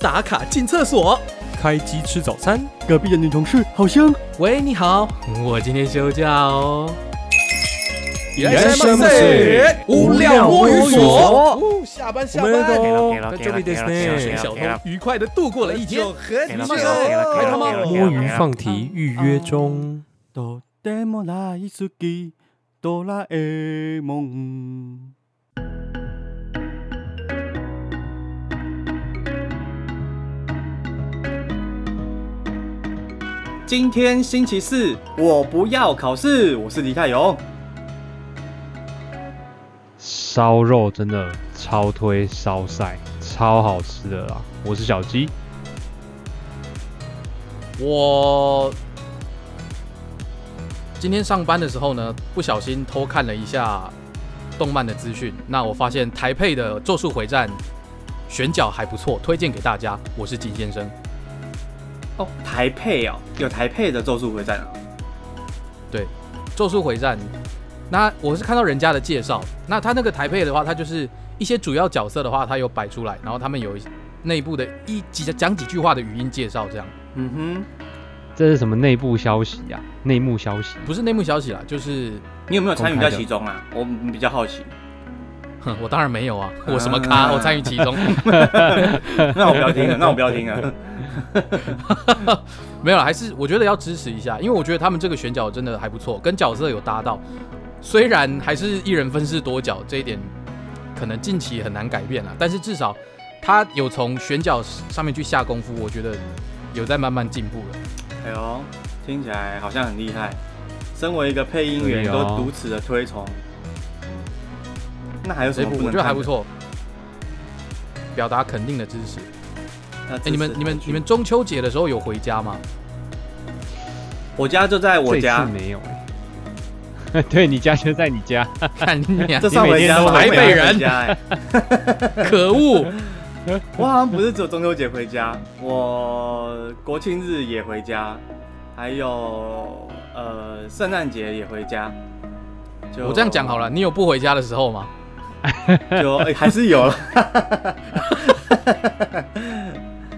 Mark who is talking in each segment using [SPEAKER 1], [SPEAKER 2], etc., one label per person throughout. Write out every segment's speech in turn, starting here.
[SPEAKER 1] 打卡进厕所，
[SPEAKER 2] 开机吃早餐，
[SPEAKER 3] 隔壁的女同事好香。
[SPEAKER 1] 喂，你好，我今天休假哦。
[SPEAKER 2] いらっしゃいませ
[SPEAKER 1] 无料摸鱼所，
[SPEAKER 2] 哦
[SPEAKER 1] 下班下
[SPEAKER 2] 我们
[SPEAKER 1] 班，
[SPEAKER 2] 都在这里ですね。
[SPEAKER 1] 小偷愉快的度过了一天，
[SPEAKER 4] 给了
[SPEAKER 1] 马
[SPEAKER 4] 给了给了
[SPEAKER 1] 上开他妈
[SPEAKER 2] 摸鱼放题预约中。
[SPEAKER 3] とても大好きドラえもん。 今天星期四，我不要考试。我是李泰勇。
[SPEAKER 2] 烧肉真的超推烧晒，超好吃的啦！我是小鸡，
[SPEAKER 1] 我今天上班的时候呢，不小心偷看了一下动漫的资讯，那我发现台配的《咒术回战》选角还不错，推荐给大家。我是金先生，
[SPEAKER 3] 哦，台配哦，有台配的《咒术回战》啊。
[SPEAKER 1] 对，《咒术回战》，那我是看到人家的介绍，那他那个台配的话，他就是一些主要角色的话，他有摆出来，然后他们有内部的一几讲几句话的语音介绍，这样
[SPEAKER 3] 嗯哼，
[SPEAKER 2] 这是什么内部消息呀、内幕消息？
[SPEAKER 1] 不是内幕消息啦，就是
[SPEAKER 3] 你有没有参与在其中啊？我比较好奇。
[SPEAKER 1] 哼，我当然没有啊，我什么咖，我参与其中。
[SPEAKER 3] 那我不要听了，那我不要听了。
[SPEAKER 1] 没有啦，还是我觉得要支持一下，因为我觉得他们这个选角真的还不错，跟角色有搭到。虽然还是一人分饰多角，这一点可能近期很难改变了，但是至少他有从选角上面去下功夫，我觉得有在慢慢进步了。
[SPEAKER 3] 哎呦，听起来好像很厉害。身为一个配音员，都如此的推崇，那还有什么不能看的？
[SPEAKER 1] 觉得还不错，表达肯定的支持。哎、你们你们你们中秋节的时候有回家吗？
[SPEAKER 3] 我家就在我家，
[SPEAKER 2] 没有欸 对你家就在你家，
[SPEAKER 1] 看你俩
[SPEAKER 3] 这，算回家吗？
[SPEAKER 1] 台北人
[SPEAKER 3] 回家哎，
[SPEAKER 1] 可恶！
[SPEAKER 3] 我好像不是只有中秋节回家，我国庆日也回家，还有呃圣诞节也回家。就
[SPEAKER 1] 我这样讲好了，你有不回家的时候吗？
[SPEAKER 3] 就、哎还是有了，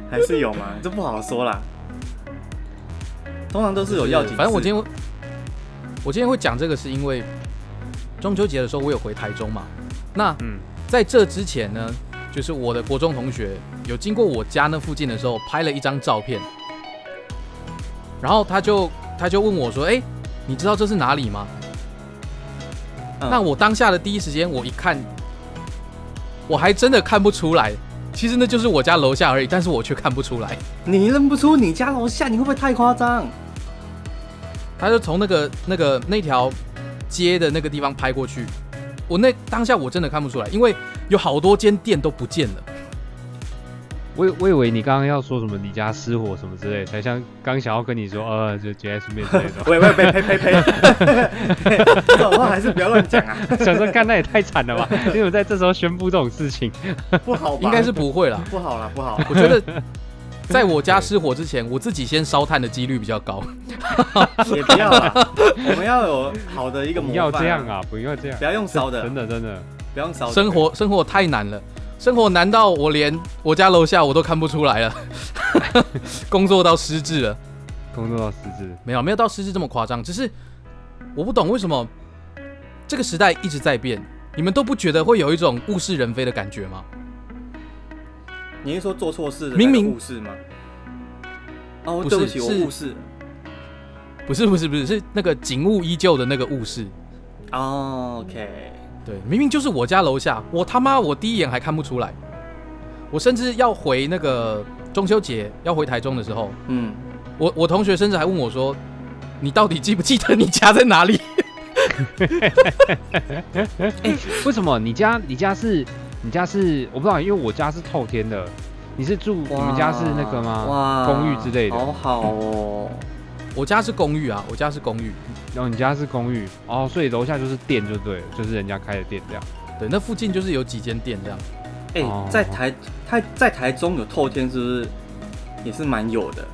[SPEAKER 3] 还是有嘛，这不好说啦。通常都是有要紧事，
[SPEAKER 1] 反正我今天我今天会讲这个，是因为中秋节的时候我有回台中嘛。那
[SPEAKER 2] 嗯，
[SPEAKER 1] 在这之前呢，就是我的国中同学有经过我家那附近的时候，拍了一张照片，然后他就他就问我说：“哎、你知道这是哪里吗？”
[SPEAKER 3] 嗯
[SPEAKER 1] 那我当下的第一时间，我一看，我还真的看不出来，其实那就是我家楼下而已，但是我却看不出来。
[SPEAKER 3] 你认不出你家楼下，你会不会太夸张？
[SPEAKER 1] 他就从那个那个那条街的那个地方拍过去，我那当下我真的看不出来，因为有好多间店都不见了。
[SPEAKER 2] 我以我以为你刚刚要说什么你家失火什么之类，才像刚想要跟你说，呃，就节哀顺变之类的。
[SPEAKER 3] 喂喂呸呸呸呸！这种话还是不要乱讲啊，
[SPEAKER 2] 想说，看那也太惨了吧？你怎么在这时候宣布这种事情？
[SPEAKER 3] 不好吧？
[SPEAKER 1] 应该是不会啦，
[SPEAKER 3] 不好啦，不好。
[SPEAKER 1] 我觉得在我家失火之前，我自己先烧炭的几率比较高。
[SPEAKER 3] 也不要啦，我们要有好的一个模
[SPEAKER 2] 不
[SPEAKER 3] 范、
[SPEAKER 2] 要这样！啊！不要这样
[SPEAKER 3] 不，要用烧的，
[SPEAKER 2] 真的真的。
[SPEAKER 3] 不要用烧的。
[SPEAKER 1] 生活生活太难了，生活难到我连我家楼下我都看不出来了，工作到失智了。
[SPEAKER 2] 工作到失智，
[SPEAKER 1] 没有没有到失智这么夸张，只是我不懂为什么这个时代一直在变，你们都不觉得会有一种物是人非的感觉吗？
[SPEAKER 3] 你是说做错事的误事吗？哦，
[SPEAKER 1] 不
[SPEAKER 3] 对不起，我误事。
[SPEAKER 1] 不是不是不是，是那个景物依旧的那个物事。
[SPEAKER 3] 哦，OK，
[SPEAKER 1] 对，明明就是我家楼下，我他妈我第一眼还看不出来。我甚至要回那个中秋节要回台中的时候，
[SPEAKER 3] 嗯，
[SPEAKER 1] 我我同学甚至还问我说：“你到底记不记得你家在哪里
[SPEAKER 2] 为什么你家你家是你家是我不知道，因为我家是透天的，你是住你们家是那个吗？
[SPEAKER 3] 哇，
[SPEAKER 2] 公寓之类的
[SPEAKER 3] 好好哦。”
[SPEAKER 1] 我家是公寓啊，我家是公寓。
[SPEAKER 2] 然后你家是公寓哦，所以楼下就是店就对了，就是人家开的店这样。
[SPEAKER 1] 对，那附近就是有几间店这样。
[SPEAKER 3] 哎、
[SPEAKER 2] 哦
[SPEAKER 3] 在台台在台中有透天，是不是也是蛮有的？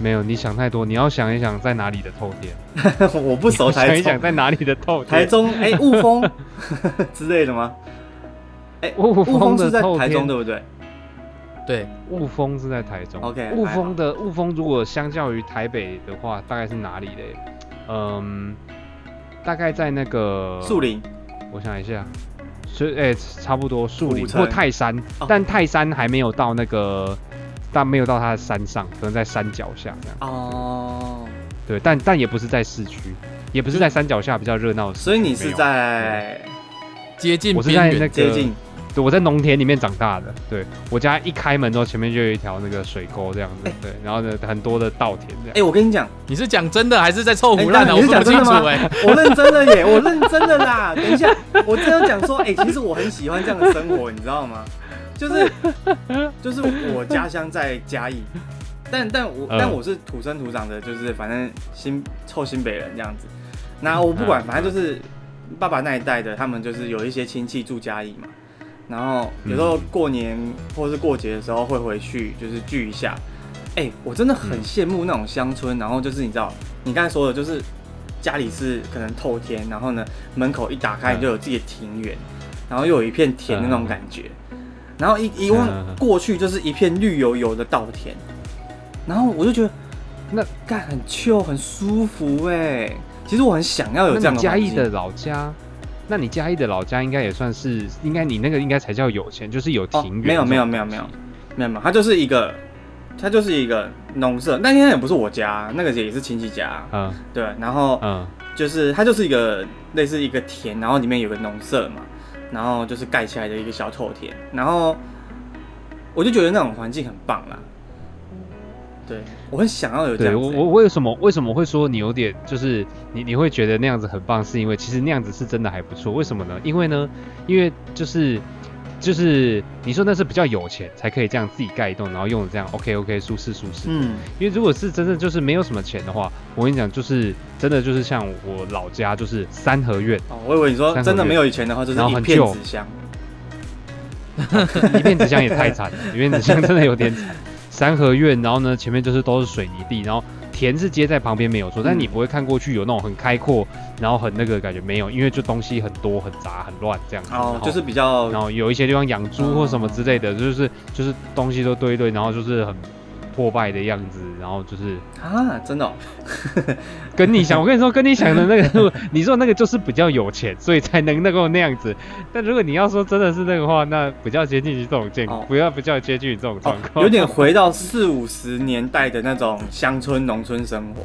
[SPEAKER 2] 没有，你想太多，你要想一想在哪里的透天，
[SPEAKER 3] 我不熟
[SPEAKER 2] 想一想，在哪里的透天。
[SPEAKER 3] 台中 哎雾峰 之类的吗？哎、
[SPEAKER 2] 雾
[SPEAKER 3] 雾峰是在台中对不对？
[SPEAKER 1] 对，
[SPEAKER 2] 雾峰是在台中。
[SPEAKER 3] OK，
[SPEAKER 2] 雾峰的雾峰如果相较于台北的话，大概是哪里嘞？嗯，大概在那个
[SPEAKER 3] 树林。
[SPEAKER 2] 我想一下，是诶、差不多树林或泰山，
[SPEAKER 3] 哦。
[SPEAKER 2] 但泰山还没有到那个，但没有到它的山上，可能在山脚下这样。
[SPEAKER 3] 哦，
[SPEAKER 2] 对，但但也不是在市区，也不是在山脚下比较热闹。
[SPEAKER 3] 所以你是在
[SPEAKER 1] 接近
[SPEAKER 2] 我是在那，个，
[SPEAKER 3] 接近
[SPEAKER 2] 对，我在农田里面长大的。对我家一开门之后，前面就有一条那个水沟这样子，对，然后呢很多的稻田这样
[SPEAKER 3] 哎、
[SPEAKER 2] 样。
[SPEAKER 3] 我跟你讲，
[SPEAKER 1] 你是讲真的还是在凑胡乱的？
[SPEAKER 3] 哎你是
[SPEAKER 1] 我分不清楚哎。
[SPEAKER 3] 我认真的耶，我认真的啦。等一下，我真的讲说，哎、其实我很喜欢这样的生活，你知道吗？就是就是我家乡在嘉义，但但我、
[SPEAKER 2] 嗯
[SPEAKER 3] 但我是土生土长的，就是反正新臭新北人这样子。那我不管，
[SPEAKER 2] 嗯
[SPEAKER 3] 反正就是爸爸那一代的，他们就是有一些亲戚住嘉义嘛，然后有时候过年或是过节的时候会回去，就是聚一下。哎、我真的很
[SPEAKER 2] 嗯。
[SPEAKER 3] 羡慕那种乡村，然后就是你知道，你刚才说的，就是家里是可能透天，然后呢门口一打开
[SPEAKER 2] 嗯
[SPEAKER 3] 你就有自己的庭园，然后又有一片田的那种感觉，然后一一
[SPEAKER 2] 嗯
[SPEAKER 3] 望过去就是一片绿油油的稻田，然后我就觉得
[SPEAKER 2] 那
[SPEAKER 3] 干很 chill 很舒服哎、其实我很想要有这样
[SPEAKER 2] 嘉义的老家，那你嘉义的老家应该也算是，应该你那个应该才叫有钱，就是有
[SPEAKER 3] 哦
[SPEAKER 2] 庭院、
[SPEAKER 3] 没有没有没有没有没有没有，它就是一个它就是一个农舍，那应该也不是我家，那个也是亲戚家，
[SPEAKER 2] 嗯
[SPEAKER 3] 对，然后
[SPEAKER 2] 嗯
[SPEAKER 3] 就是它就是一个类似一个田，然后里面有个农舍嘛，然后就是盖起来的一个小透田，然后我就觉得那种环境很棒啦。对，我很想要有这
[SPEAKER 2] 对
[SPEAKER 3] 样子、欸
[SPEAKER 2] 我我为什么为什么会说你有点就是你你会觉得那样子很棒，是因为其实那样子是真的还不错。为什么呢？因为呢，因为就是就是你说那是比较有钱才可以这样自己盖一栋，然后用的这样 OK OK 舒适舒适。
[SPEAKER 3] 嗯，
[SPEAKER 2] 因为如果是真的就是没有什么钱的话，我跟你讲，就是真的就是像我老家就是三合院，
[SPEAKER 3] 哦，我以为你说真的没有以前的话，就是一片纸箱。
[SPEAKER 2] 一片纸箱也太惨了，一片纸箱真的有点惨。三合院，然后呢前面就是都是水泥地，然后田是接在旁边没有错，但
[SPEAKER 3] 嗯
[SPEAKER 2] 你不会看过去有那种很开阔，然后很那个感觉没有，因为就东西很多很杂很乱这样子。然
[SPEAKER 3] 哦，
[SPEAKER 2] 后
[SPEAKER 3] 就是比较
[SPEAKER 2] 然后有一些地方养猪或什么之类的，就是就是东西都堆一堆，然后就是很破败的样子，然后就是
[SPEAKER 3] 啊，真的、哦，
[SPEAKER 2] 跟你想，我跟你说，跟你想的那个，你说那个就是比较有钱，所以才能那个那样子。但如果你要说真的是那个话，那比较接近于这种境，
[SPEAKER 3] 哦
[SPEAKER 2] 不要比较接近于这种
[SPEAKER 3] 哦
[SPEAKER 2] 状，况、
[SPEAKER 3] 有点回到四五十年代的那种乡村农村生活。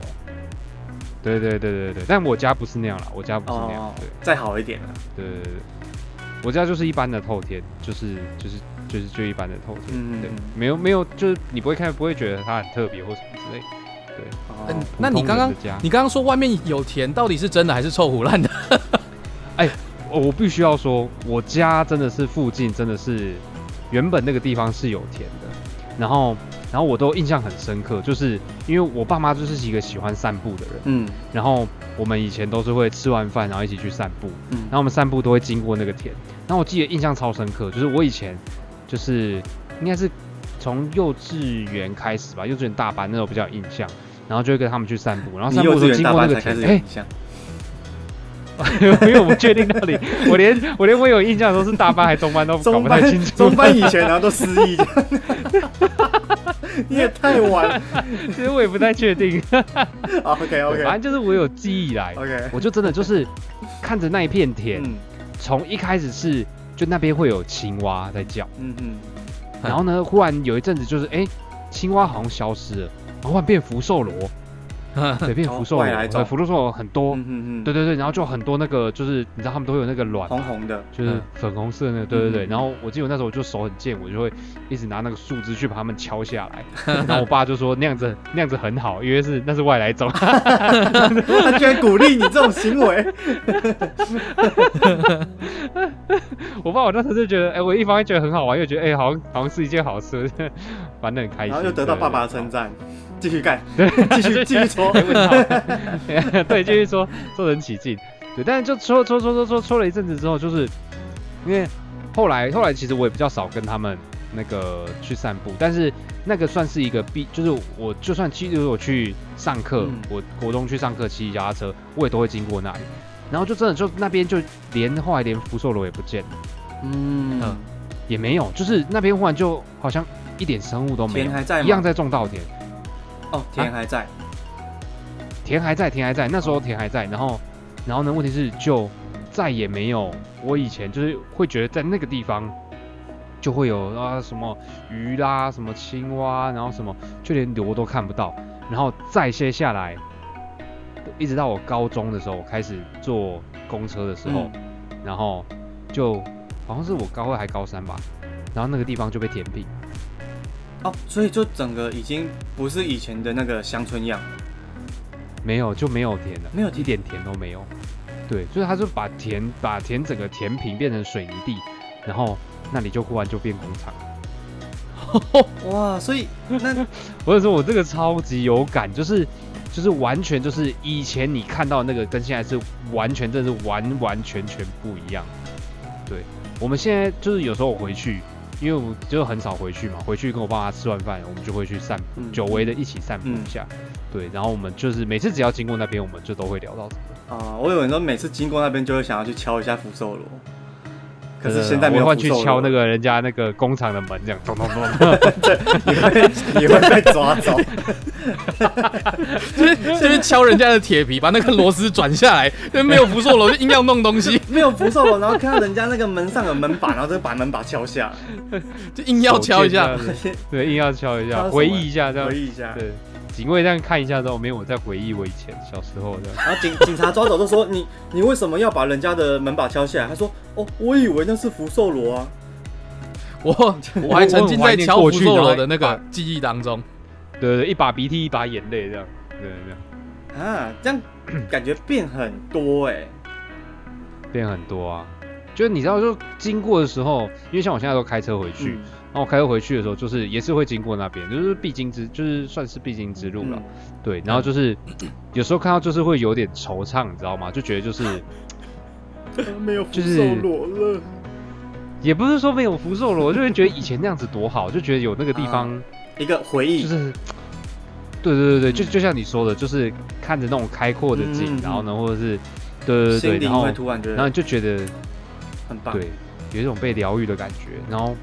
[SPEAKER 2] 对对对对对，但我家不是那样了，我家不是那样，
[SPEAKER 3] 哦
[SPEAKER 2] 对，
[SPEAKER 3] 再好一点了。
[SPEAKER 2] 对对对对，我家就是一般的透天，就是就是就是最一般的透
[SPEAKER 3] 嗯对，
[SPEAKER 2] 没有没有，就是你不会看不会觉得它很特别或什么之类的，对。
[SPEAKER 3] 哦
[SPEAKER 1] 嗯，那你刚刚你刚刚说外面有田，到底是真的还是臭胡烂的？
[SPEAKER 2] 哎我必须要说，我家真的是附近真的是原本那个地方是有田的，然后然后我都印象很深刻，就是因为我爸妈就是一个喜欢散步的人，
[SPEAKER 3] 嗯
[SPEAKER 2] 然后我们以前都是会吃完饭然后一起去散步，
[SPEAKER 3] 嗯
[SPEAKER 2] 然后我们散步都会经过那个田，然后我记得印象超深刻，就是我以前就是应该是从幼稚园开始吧，幼稚园大班那时候比较有印象，然后就会跟他们去散步，然后
[SPEAKER 3] 你
[SPEAKER 2] 散步的时候经过那个田哎、
[SPEAKER 3] 印象。
[SPEAKER 2] 因为我不确定到底，我连我连我有印象的时候是大班还中班都搞不太清楚。
[SPEAKER 3] 中班以前然后都失忆，你也太晚。
[SPEAKER 2] 其实我也不太确定。
[SPEAKER 3] OK OK
[SPEAKER 2] 反正就是我有记忆以来
[SPEAKER 3] ，OK，
[SPEAKER 2] 我就真的就是看着那一片田，
[SPEAKER 3] 嗯
[SPEAKER 2] 从一开始是就那边会有青蛙在叫，
[SPEAKER 3] 嗯嗯，
[SPEAKER 2] 然后呢，忽然有一阵子就是哎、青蛙好像消失了，然后变福寿螺，对，变福寿对，福寿螺很多，
[SPEAKER 3] 嗯嗯嗯，
[SPEAKER 2] 对对对，然后就很多那个就是你知道他们都会有那个卵嘛。
[SPEAKER 3] 红红的，
[SPEAKER 2] 就是
[SPEAKER 1] 嗯
[SPEAKER 2] 粉红色的那个，对对对。
[SPEAKER 3] 嗯
[SPEAKER 2] 然后我记得我那时候我就手很贱，我就会一直拿那个树枝去把它们敲下来。然后我爸就说那样子那样子很好，因为是那是外来种。
[SPEAKER 3] 他居然鼓励你这种行为，
[SPEAKER 2] 我爸我那时候就觉得，哎、我一方面觉得很好玩，又觉得哎、好像好像是一件好事，玩的很开心。
[SPEAKER 3] 然后又得到爸爸的称。赞，继续干，
[SPEAKER 2] 对
[SPEAKER 3] 继续继续搓。
[SPEAKER 2] 对，问号 对，继续搓，搓得很起劲。对，但是就搓搓搓搓搓搓了一阵子之后，就是因为后来后来其实我也比较少跟他们那个去散步，但是那个算是一个必，就是我就算其实我去上课，
[SPEAKER 3] 嗯。
[SPEAKER 2] 我国中去上课骑脚踏车，我也都会经过那里。然后就真的就那边就连后来连福寿螺也不见了，
[SPEAKER 3] 嗯。
[SPEAKER 1] 嗯
[SPEAKER 2] 也没有，就是那边忽然就好像一点生物都没有，
[SPEAKER 3] 田还在吗？
[SPEAKER 2] 一样在种稻田，
[SPEAKER 3] 哦，田还在，
[SPEAKER 2] 田还在，田还在，那时候田还在，然后，然后呢，问题是就再也没有我以前就是会觉得在那个地方就会有啊什么鱼啦，什么青蛙，然后什么就连螺都看不到，然后再接下来，一直到我高中的时候，我开始坐公车的时候，
[SPEAKER 3] 嗯。
[SPEAKER 2] 然后就好像是我高二还高三吧，然后那个地方就被填平，
[SPEAKER 3] 哦，所以就整个已经不是以前的那个乡村样，
[SPEAKER 2] 没有就没有田了，
[SPEAKER 3] 没有
[SPEAKER 2] 一点田都没有。对，所以他就把田把田整个填平变成水泥地，然后那里就忽然就变工厂。
[SPEAKER 3] 哇，所以那
[SPEAKER 2] 或者说我这个超级有感，就是就是完全就是以前你看到那个跟现在是完全真的是完完全全不一样。对，我们现在就是有时候我回去，因为我就很少回去嘛，回去跟我爸妈吃完饭，我们就会去散步，
[SPEAKER 3] 嗯
[SPEAKER 2] 久违的一起散步一下。对，然后我们就是每次只要经过那边，我们就都会聊到这个。
[SPEAKER 3] 啊、我以为说每次经过那边就会想要去敲一下福寿螺，可是
[SPEAKER 2] 呃
[SPEAKER 3] 现在没
[SPEAKER 2] 换去敲那个人家那个工厂的门，这样 咚咚咚。
[SPEAKER 3] 你会你会被抓走。
[SPEAKER 1] 就是就是敲人家的铁皮，把那个螺丝转下来，因为没有福寿螺就硬要弄东西，
[SPEAKER 3] 没有福寿螺，然后看到人家那个门上有门把，然后就把门把敲下来，
[SPEAKER 1] 就硬要敲一下
[SPEAKER 2] 对，硬要敲一下，回忆一下这样
[SPEAKER 3] 回。忆一下。
[SPEAKER 2] 对，警卫这样看一下之后，没有我在回忆我以前小时候这样。
[SPEAKER 3] 然后警警察抓走就说你你为什么要把人家的门把敲下来？他说哦，我以为那是福寿螺啊。
[SPEAKER 1] 我我还沉浸在敲福寿螺的那个记忆当中。
[SPEAKER 2] 对对，一把鼻涕一把眼泪这样。对对对，
[SPEAKER 3] 啊，这样 感觉变很多哎、
[SPEAKER 2] 变很多啊。就是你知道，就经过的时候，因为像我现在都开车回去，
[SPEAKER 3] 嗯
[SPEAKER 2] 然后我开车回去的时候，就是也是会经过那边，就是必经之，就是算是必经之路了。
[SPEAKER 3] 嗯
[SPEAKER 2] 对，然后就是有时候看到就是会有点惆怅，你知道吗？就觉得就是
[SPEAKER 3] 没有福
[SPEAKER 2] 就是
[SPEAKER 3] 寿螺了。
[SPEAKER 2] 也不是说没有福寿螺，就会觉得以前那样子多好，就觉得有那个地方
[SPEAKER 3] 一个回忆，
[SPEAKER 2] 就是，对对对对，就就像你说的，就是看着那种开阔的景，然后呢，或者是对对对对，
[SPEAKER 3] 心灵
[SPEAKER 2] 然后
[SPEAKER 3] 然觉
[SPEAKER 2] 然后你就觉得
[SPEAKER 3] 很棒。
[SPEAKER 2] 对，有一种被疗愈的感觉，然后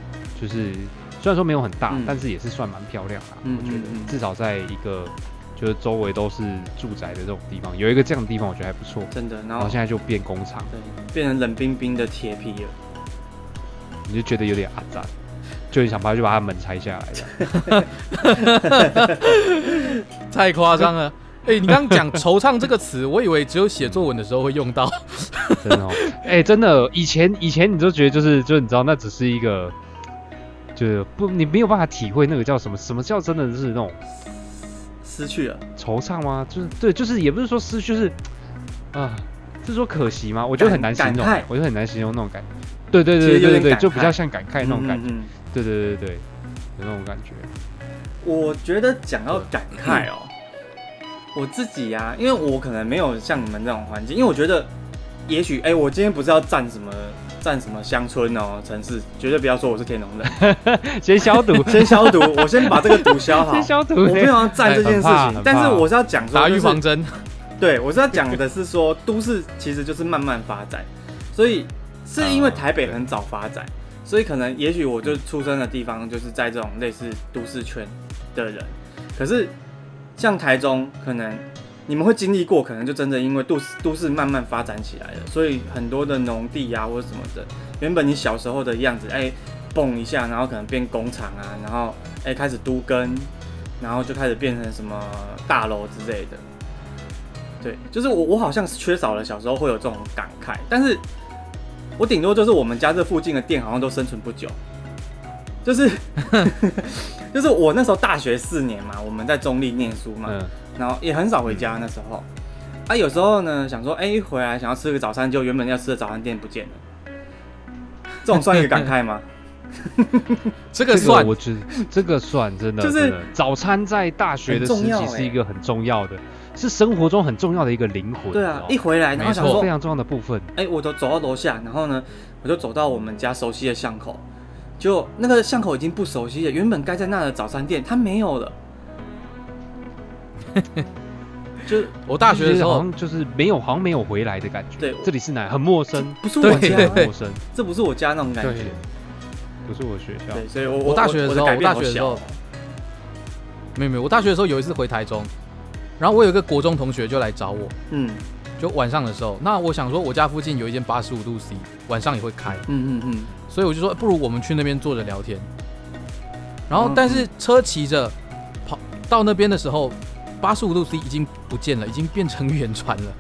[SPEAKER 2] 就是虽然说没有很大，
[SPEAKER 3] 嗯
[SPEAKER 2] 但是也是算蛮漂亮的，
[SPEAKER 3] 嗯
[SPEAKER 2] 我觉得
[SPEAKER 3] 嗯嗯
[SPEAKER 2] 至少在一个就是周围都是住宅的这种地方，有一个这样的地方，我觉得还不错。
[SPEAKER 3] 真的，然
[SPEAKER 2] 然后
[SPEAKER 3] 后
[SPEAKER 2] 现在就变工厂，
[SPEAKER 3] 对变成冷冰冰的铁皮了。
[SPEAKER 2] 你就觉得有点阿杂，就很想把就把它门拆下来了。
[SPEAKER 1] 太夸张了。哎、你刚刚讲惆怅这个词，我以为只有写作文的时候会用到。
[SPEAKER 2] 真的哦，哎、真的，以前以前你就觉得就是就是你知道那只是一个，就是不你没有办法体会那个叫什么什么叫真的是那种
[SPEAKER 3] 失去了，
[SPEAKER 2] 惆怅吗？就是对，就是也不是说失去，就是啊，是说可惜吗？我觉得很难形容我觉得很难形容那种感觉。对对对对对
[SPEAKER 3] 对，
[SPEAKER 2] 就比较像感慨那种感觉。
[SPEAKER 3] 嗯嗯嗯
[SPEAKER 2] 对对对对对，有那种感觉。
[SPEAKER 3] 我觉得讲到感慨哦，我自己呀、因为我可能没有像你们这种环境，因为我觉得，也许哎、我今天不是要站什么站什么乡村哦城市，绝对不要说我是天龙人，
[SPEAKER 2] 先消毒，
[SPEAKER 3] 先消毒，我先把这个毒消好。
[SPEAKER 2] 先。消毒。
[SPEAKER 3] 我没有要站这件事情但是我是要讲说、
[SPEAKER 1] 打
[SPEAKER 3] 就是
[SPEAKER 1] 预防针，
[SPEAKER 3] 对，我是要讲的是说，都市其实就是慢慢发展，所以是因为台北很早发展，所以可能也许我就出生的地方就是在这种类似都市圈的人，可是像台中，可能你们会经历过，可能就真的因为都市都市慢慢发展起来了，所以很多的农地啊或者什么的，原本你小时候的样子，哎、蹦一下，然后可能变工厂啊，然后哎、开始都更，然后就开始变成什么大楼之类的。对，就是我我好像是缺少了小时候会有这种感慨，但是我顶多就是我们家这附近的店好像都生存不久，就是 就是我那时候大学四年嘛，我们在中立念书嘛，然后也很少回家那时候，啊有时候呢想说，哎、一回来想要吃个早餐，就原本要吃的早餐店不见了，这种算一个感慨吗？
[SPEAKER 1] 这个算
[SPEAKER 2] 我觉得这个算真的，
[SPEAKER 3] 就是
[SPEAKER 2] 早餐在大学的时期是一个很重要的，是生活中很重要的一个灵魂。
[SPEAKER 3] 对啊，一回来然后想说
[SPEAKER 2] 非，常重要的部分。
[SPEAKER 3] 哎、我都走到楼下，然后呢，我就走到我们家熟悉的巷口，就那个巷口已经不熟悉了，原本该在那的早餐店它没有了，就
[SPEAKER 1] 我大学的时候，
[SPEAKER 2] 好像就是没有，好像没有回来的感觉。
[SPEAKER 3] 对
[SPEAKER 2] 这里是哪？很陌生，
[SPEAKER 3] 不是我家，
[SPEAKER 2] 很陌生。
[SPEAKER 3] 这不是我家那种感觉。
[SPEAKER 2] 不是我学校。
[SPEAKER 3] 对，所以我
[SPEAKER 1] 我大学的时候
[SPEAKER 3] 我
[SPEAKER 1] 大学的时候没有没有，我大学的时候有一次回台中，然后我有一个国中同学就来找我，
[SPEAKER 3] 嗯
[SPEAKER 1] 就晚上的时候，那我想说我家附近有一间八十五度 C，晚上也会开，
[SPEAKER 3] 嗯嗯嗯，
[SPEAKER 1] 所以我就说不如我们去那边坐着聊天。然后
[SPEAKER 3] 嗯
[SPEAKER 1] 但是车骑着跑到那边的时候，八十五度 C 已经不见了，已经变成远传了，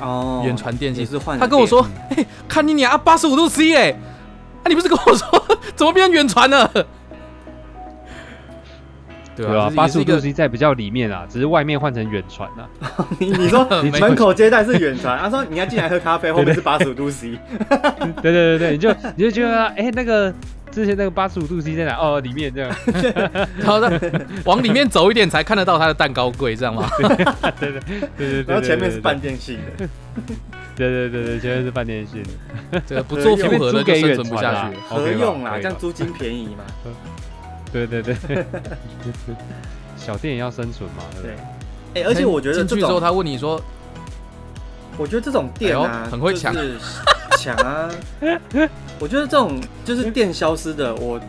[SPEAKER 3] 哦，
[SPEAKER 1] 远传电信。
[SPEAKER 3] 是换
[SPEAKER 1] 他跟我
[SPEAKER 3] 电
[SPEAKER 1] 说：“嘿，看你俩啊，八十五度 C 哎，啊你不是跟我说 怎么变远传了？”对？啊，
[SPEAKER 2] 八十五度 C 在比较里面啊，只是外面换成远传啊。
[SPEAKER 3] 你 你说 门口接待是远传，他说你要进来喝咖啡，后面是八十五度 C，
[SPEAKER 2] 对对对对，你就你就觉得哎、那个之前那个八十五度 C 在哪？哦，里面这样。
[SPEAKER 1] 然后再往里面走一点才看得到它的蛋糕柜，这样吗？
[SPEAKER 2] 对对对对对。
[SPEAKER 3] 然后前面是
[SPEAKER 2] 半。
[SPEAKER 3] 半电信的，
[SPEAKER 2] 对对对对，前面是半电信。
[SPEAKER 1] 这个不做复合的就生存不下去。
[SPEAKER 3] 合用啦，这样租金便宜嘛。
[SPEAKER 2] 对对对。小店也要生存嘛，对不
[SPEAKER 3] 对
[SPEAKER 2] 对？，
[SPEAKER 3] 哎，而且我觉得这
[SPEAKER 1] 进去之后，他问你说
[SPEAKER 3] 我觉得这种店
[SPEAKER 1] 哎
[SPEAKER 3] 啊
[SPEAKER 1] 呦，很会抢
[SPEAKER 3] 就是抢啊。我觉得这种就是店消失的，我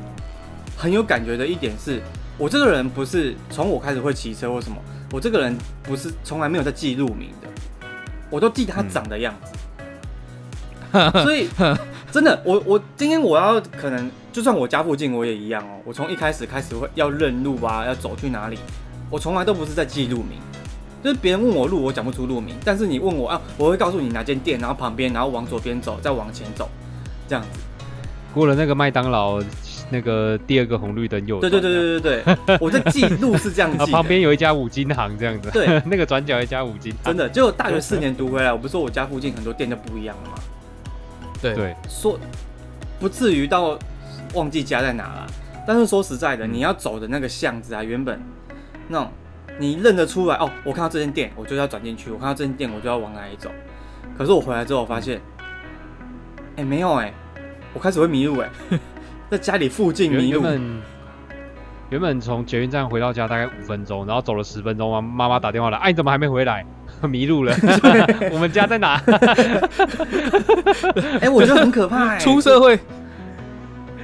[SPEAKER 3] 很有感觉的一点是，我这个人不是从我开始会骑车或什么，我这个人不是从来没有在记路名的，我都记他长的样子。所 以真的，我我今天我要可能就算我家附近我也一样哦，我从一开始开始会要认路啊，要走去哪里，我从来都不是在记路名。就是别人问我路，我讲不出路名，但是你问我啊，我会告诉你哪间店，然后旁边，然后往左边走，再往前走，这样子。
[SPEAKER 2] 过了那个麦当劳，那个第二个红绿灯右转。
[SPEAKER 3] 对对对对对对，我在记路是这样
[SPEAKER 2] 啊，
[SPEAKER 3] 记的。
[SPEAKER 2] 旁边有一家五金行这样子。
[SPEAKER 3] 对，
[SPEAKER 2] 那个转角一家五金行。
[SPEAKER 3] 真的，结果大学四年读回来，我不是说我家附近很多店就不一样了吗？
[SPEAKER 1] 对
[SPEAKER 2] 对，
[SPEAKER 3] 说不至于到忘记家在哪了，但是说实在的，你要走的那个巷子啊，原本那种你认得出来哦，我看到这间店，我就要转进去；我看到这间店，我就要往哪里走。可是我回来之后，我发现，哎、没有哎、我开始会迷路哎、在家里附近迷路，
[SPEAKER 2] 原本原本从捷运站回到家大概五分钟，然后走了十分钟，妈妈妈打电话来，哎、你怎么还没回来？迷路了，我们家在哪？
[SPEAKER 3] 哎、我觉得很可怕哎、
[SPEAKER 1] 出社会，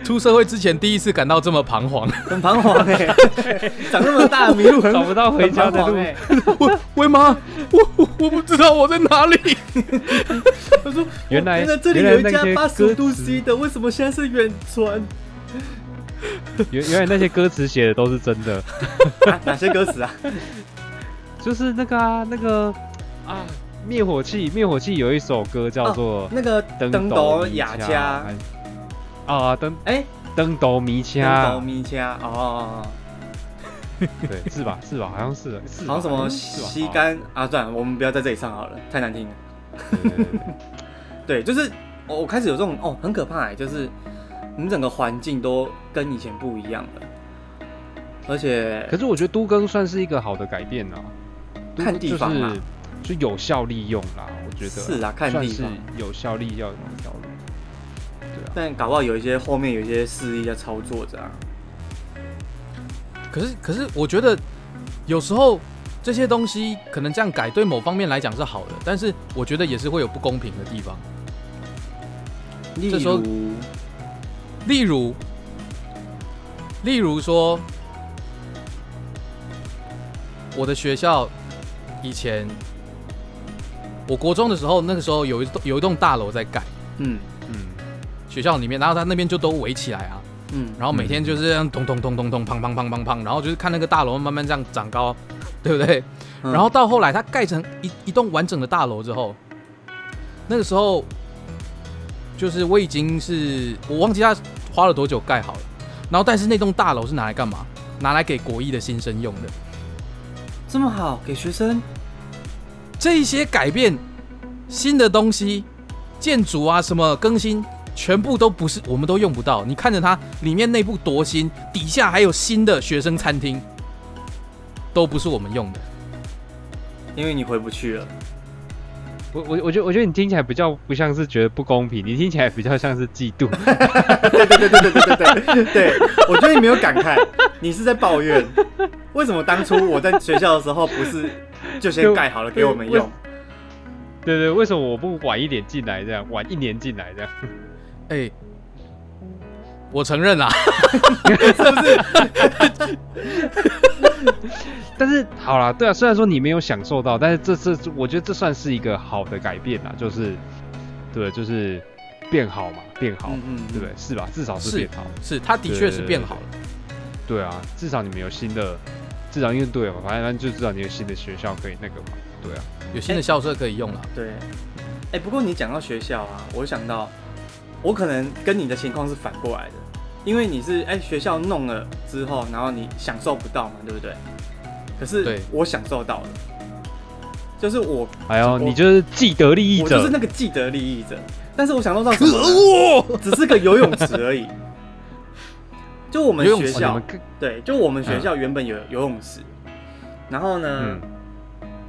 [SPEAKER 1] 出社会之前第一次感到这么彷徨。
[SPEAKER 3] 很彷徨哎、长那么大迷路
[SPEAKER 2] 找不到回家的路
[SPEAKER 1] 我为 妈，我我我不知道我在哪里。
[SPEAKER 3] 他说
[SPEAKER 2] 原来
[SPEAKER 3] 原来这里有一家八十五度 C 的，为什么现在是远传？
[SPEAKER 2] 原原来那些歌词写的都是真的，
[SPEAKER 3] 啊、哪些歌词啊？
[SPEAKER 2] 就是那个啊，那个啊，灭火器，灭火器有一首歌叫做
[SPEAKER 3] 那个《
[SPEAKER 2] 灯
[SPEAKER 3] 灯
[SPEAKER 2] 斗
[SPEAKER 3] 斗
[SPEAKER 2] 米
[SPEAKER 3] 雅家，
[SPEAKER 2] 啊，灯
[SPEAKER 3] 哎，
[SPEAKER 2] 灯斗迷
[SPEAKER 3] 灯斗
[SPEAKER 2] 掐，
[SPEAKER 3] 咪家哦，
[SPEAKER 2] 对，是吧？是吧？好像是，是
[SPEAKER 3] 好像什么吸干啊？算了，我们不要在这里唱好了，太难听了。
[SPEAKER 2] 对
[SPEAKER 3] 就是我我开始有这种哦，很可怕哎，就是你整个环境都跟以前不一样了，而且
[SPEAKER 2] 可是我觉得都更算是一个好的改变啊，
[SPEAKER 3] 看地方啦
[SPEAKER 2] 就有效利用啦，我觉得
[SPEAKER 3] 是啊，看地方，
[SPEAKER 2] 有效利用
[SPEAKER 3] 但搞不好有一些后面有一些势力在操作着啊。
[SPEAKER 1] 可是可是我觉得有时候这些东西可能这样改，对某方面来讲是好的，但是我觉得也是会有不公平的地方。
[SPEAKER 3] 例如，
[SPEAKER 1] 例如，例如说，我的学校以前，我国中的时候，那个时候有一栋有一栋大楼在盖，
[SPEAKER 3] 嗯
[SPEAKER 2] 嗯，
[SPEAKER 1] 学校里面，然后他那边就都围起来啊，
[SPEAKER 3] 嗯，
[SPEAKER 1] 然后每天就是这样咚咚咚咚咚，砰砰砰砰砰，然后就是看那个大楼慢慢这样长高，对不对？
[SPEAKER 3] 嗯
[SPEAKER 1] 然后到后来它盖成一一栋完整的大楼之后，那个时候就是我已经是我忘记他花了多久盖好了，然后但是那栋大楼是拿来干嘛？拿来给国一的新生用的。
[SPEAKER 3] 这么好给学生，
[SPEAKER 1] 这一些改变新的东西，建筑啊什么更新，全部都不是，我们都用不到。你看着它里面内部多新，底下还有新的学生餐厅，都不是我们用的。
[SPEAKER 3] 因为你回不去了，
[SPEAKER 2] 我我我觉得，我觉得你听起来比较不像是觉得不公平，你听起来比较像是嫉妒。
[SPEAKER 3] 对对对对对对对，我觉得你没有感慨，你是在抱怨。为什么当初我在学校的时候不是就先盖好了给我们用？
[SPEAKER 2] 对对，为什么我不晚一点进来？这样晚一年进来这样。
[SPEAKER 1] 哎、我承认啦，
[SPEAKER 2] 但是好啦，对啊，虽然说你没有享受到，但是这这我觉得这算是一个好的改变啦，就是对，就是变好嘛，变好，
[SPEAKER 3] 嗯嗯嗯
[SPEAKER 2] 对不对？是吧？至少是
[SPEAKER 1] 是
[SPEAKER 2] 变好。
[SPEAKER 1] 是他的确是变好了。
[SPEAKER 2] 对啊，至少你们有新的，至少因为对嘛，反正就至少你有新的学校可以那个嘛，对啊。
[SPEAKER 1] 有新的校舍可以用了。
[SPEAKER 3] 对，哎、不过你讲到学校啊，我想到我可能跟你的情况是反过来的，因为你是哎、学校弄了之后，然后你享受不到嘛，对不对？可是我享受到了，就是我
[SPEAKER 2] 哎呦，你就是既得利益者。
[SPEAKER 3] 我就是，那个既得利益者，但是我享受到什么呢？只是个游泳池而已。就我们学校对，就我们学校原本有游泳池，然后呢，
[SPEAKER 2] 嗯。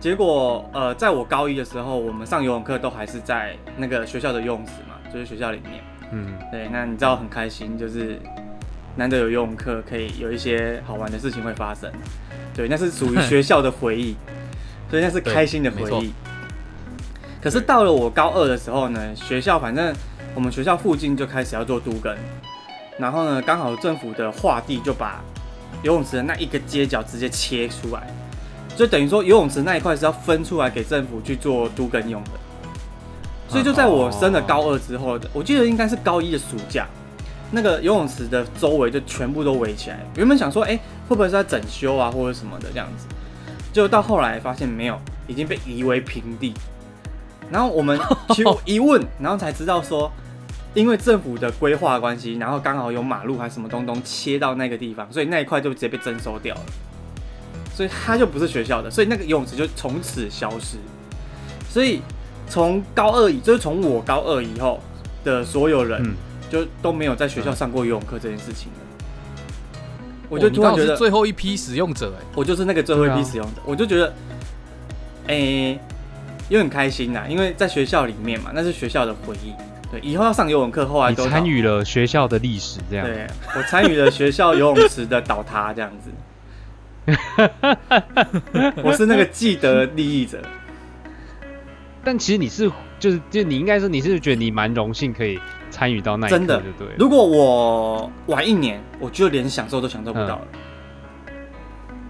[SPEAKER 3] 结果呃，在我高一的时候，我们上游泳课都还是在那个学校的游泳池嘛，就是学校里面。
[SPEAKER 2] 嗯，
[SPEAKER 3] 对，那你知道很开心，就是难得有游泳课，可以有一些好玩的事情会发生。对，那是属于学校的回忆，所以那是开心的回忆。可是到了我高二的时候呢，学校反正我们学校附近就开始要做都更，然后呢，刚好政府的划地就把游泳池的那一个街角直接切出来，就等于说游泳池那一块是要分出来给政府去做都更用的。所以就在我升了高二之后的，我记得应该是高一的暑假，那个游泳池的周围就全部都围起来。原本想说，哎、会不会是在整修啊，或者什么的这样子，结果到后来发现没有，已经被夷为平地。然后我们 去一问，然后才知道说，因为政府的规划关系，然后刚好有马路还是什么东东切到那个地方，所以那一块就直接被征收掉了。所以它就不是学校的，所以那个游泳池就从此消失。所以从高二以，就是从我高二以后的所有人，
[SPEAKER 2] 嗯
[SPEAKER 3] 就都没有在学校上过游泳课这件事情了。我
[SPEAKER 1] 哦
[SPEAKER 3] 就突然觉得，
[SPEAKER 1] 最后一批使用者哎，
[SPEAKER 3] 我就是那个最后一批使用者，我就觉得，诶、有点开心呐，因为在学校里面嘛，那是学校的回忆。对，以后要上游泳课，后来
[SPEAKER 2] 你
[SPEAKER 3] 都
[SPEAKER 2] 参与了学校的历史，这样。
[SPEAKER 3] 对我参与了学校游泳池的倒塌，这样子。我是那个既得利益者，
[SPEAKER 2] 但其实你是就是就你应该说你是觉得你蛮荣幸可以参与到那一刻，
[SPEAKER 3] 真的
[SPEAKER 2] 就对。
[SPEAKER 3] 如果我晚一年，我就连享受都享受不到了，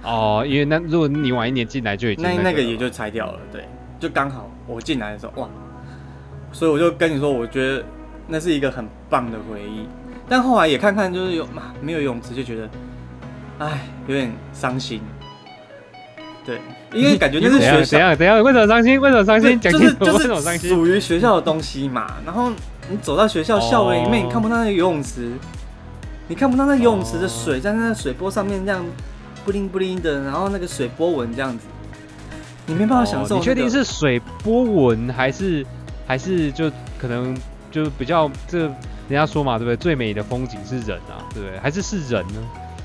[SPEAKER 2] 哦，因为那如果你晚一年进来就已经
[SPEAKER 3] 那
[SPEAKER 2] 那个了
[SPEAKER 3] 那个也就拆掉了。对，就刚好我进来的时候，哇，所以我就跟你说，我觉得那是一个很棒的回忆。但后来也看看，就是有嘛没有泳池，就觉得，哎，有点伤心。对，因为感觉就是学校，
[SPEAKER 2] 怎样怎样？为什么伤心？为什么伤心？讲
[SPEAKER 3] 就
[SPEAKER 2] 清楚，为
[SPEAKER 3] 是就是
[SPEAKER 2] 什么伤心？
[SPEAKER 3] 属于学校的东西嘛。然后你走到学校校园里面，
[SPEAKER 2] 哦
[SPEAKER 3] 你看不到那个游泳池，你看不到那游泳池的水在那水波上面这样布灵布灵的，然后那个水波纹这样子，你没办法享受、
[SPEAKER 2] 哦你确定？是水波纹还是还是就可能就比较这人家说嘛，对不对？最美的风景是人啊，对不对？还是是人呢？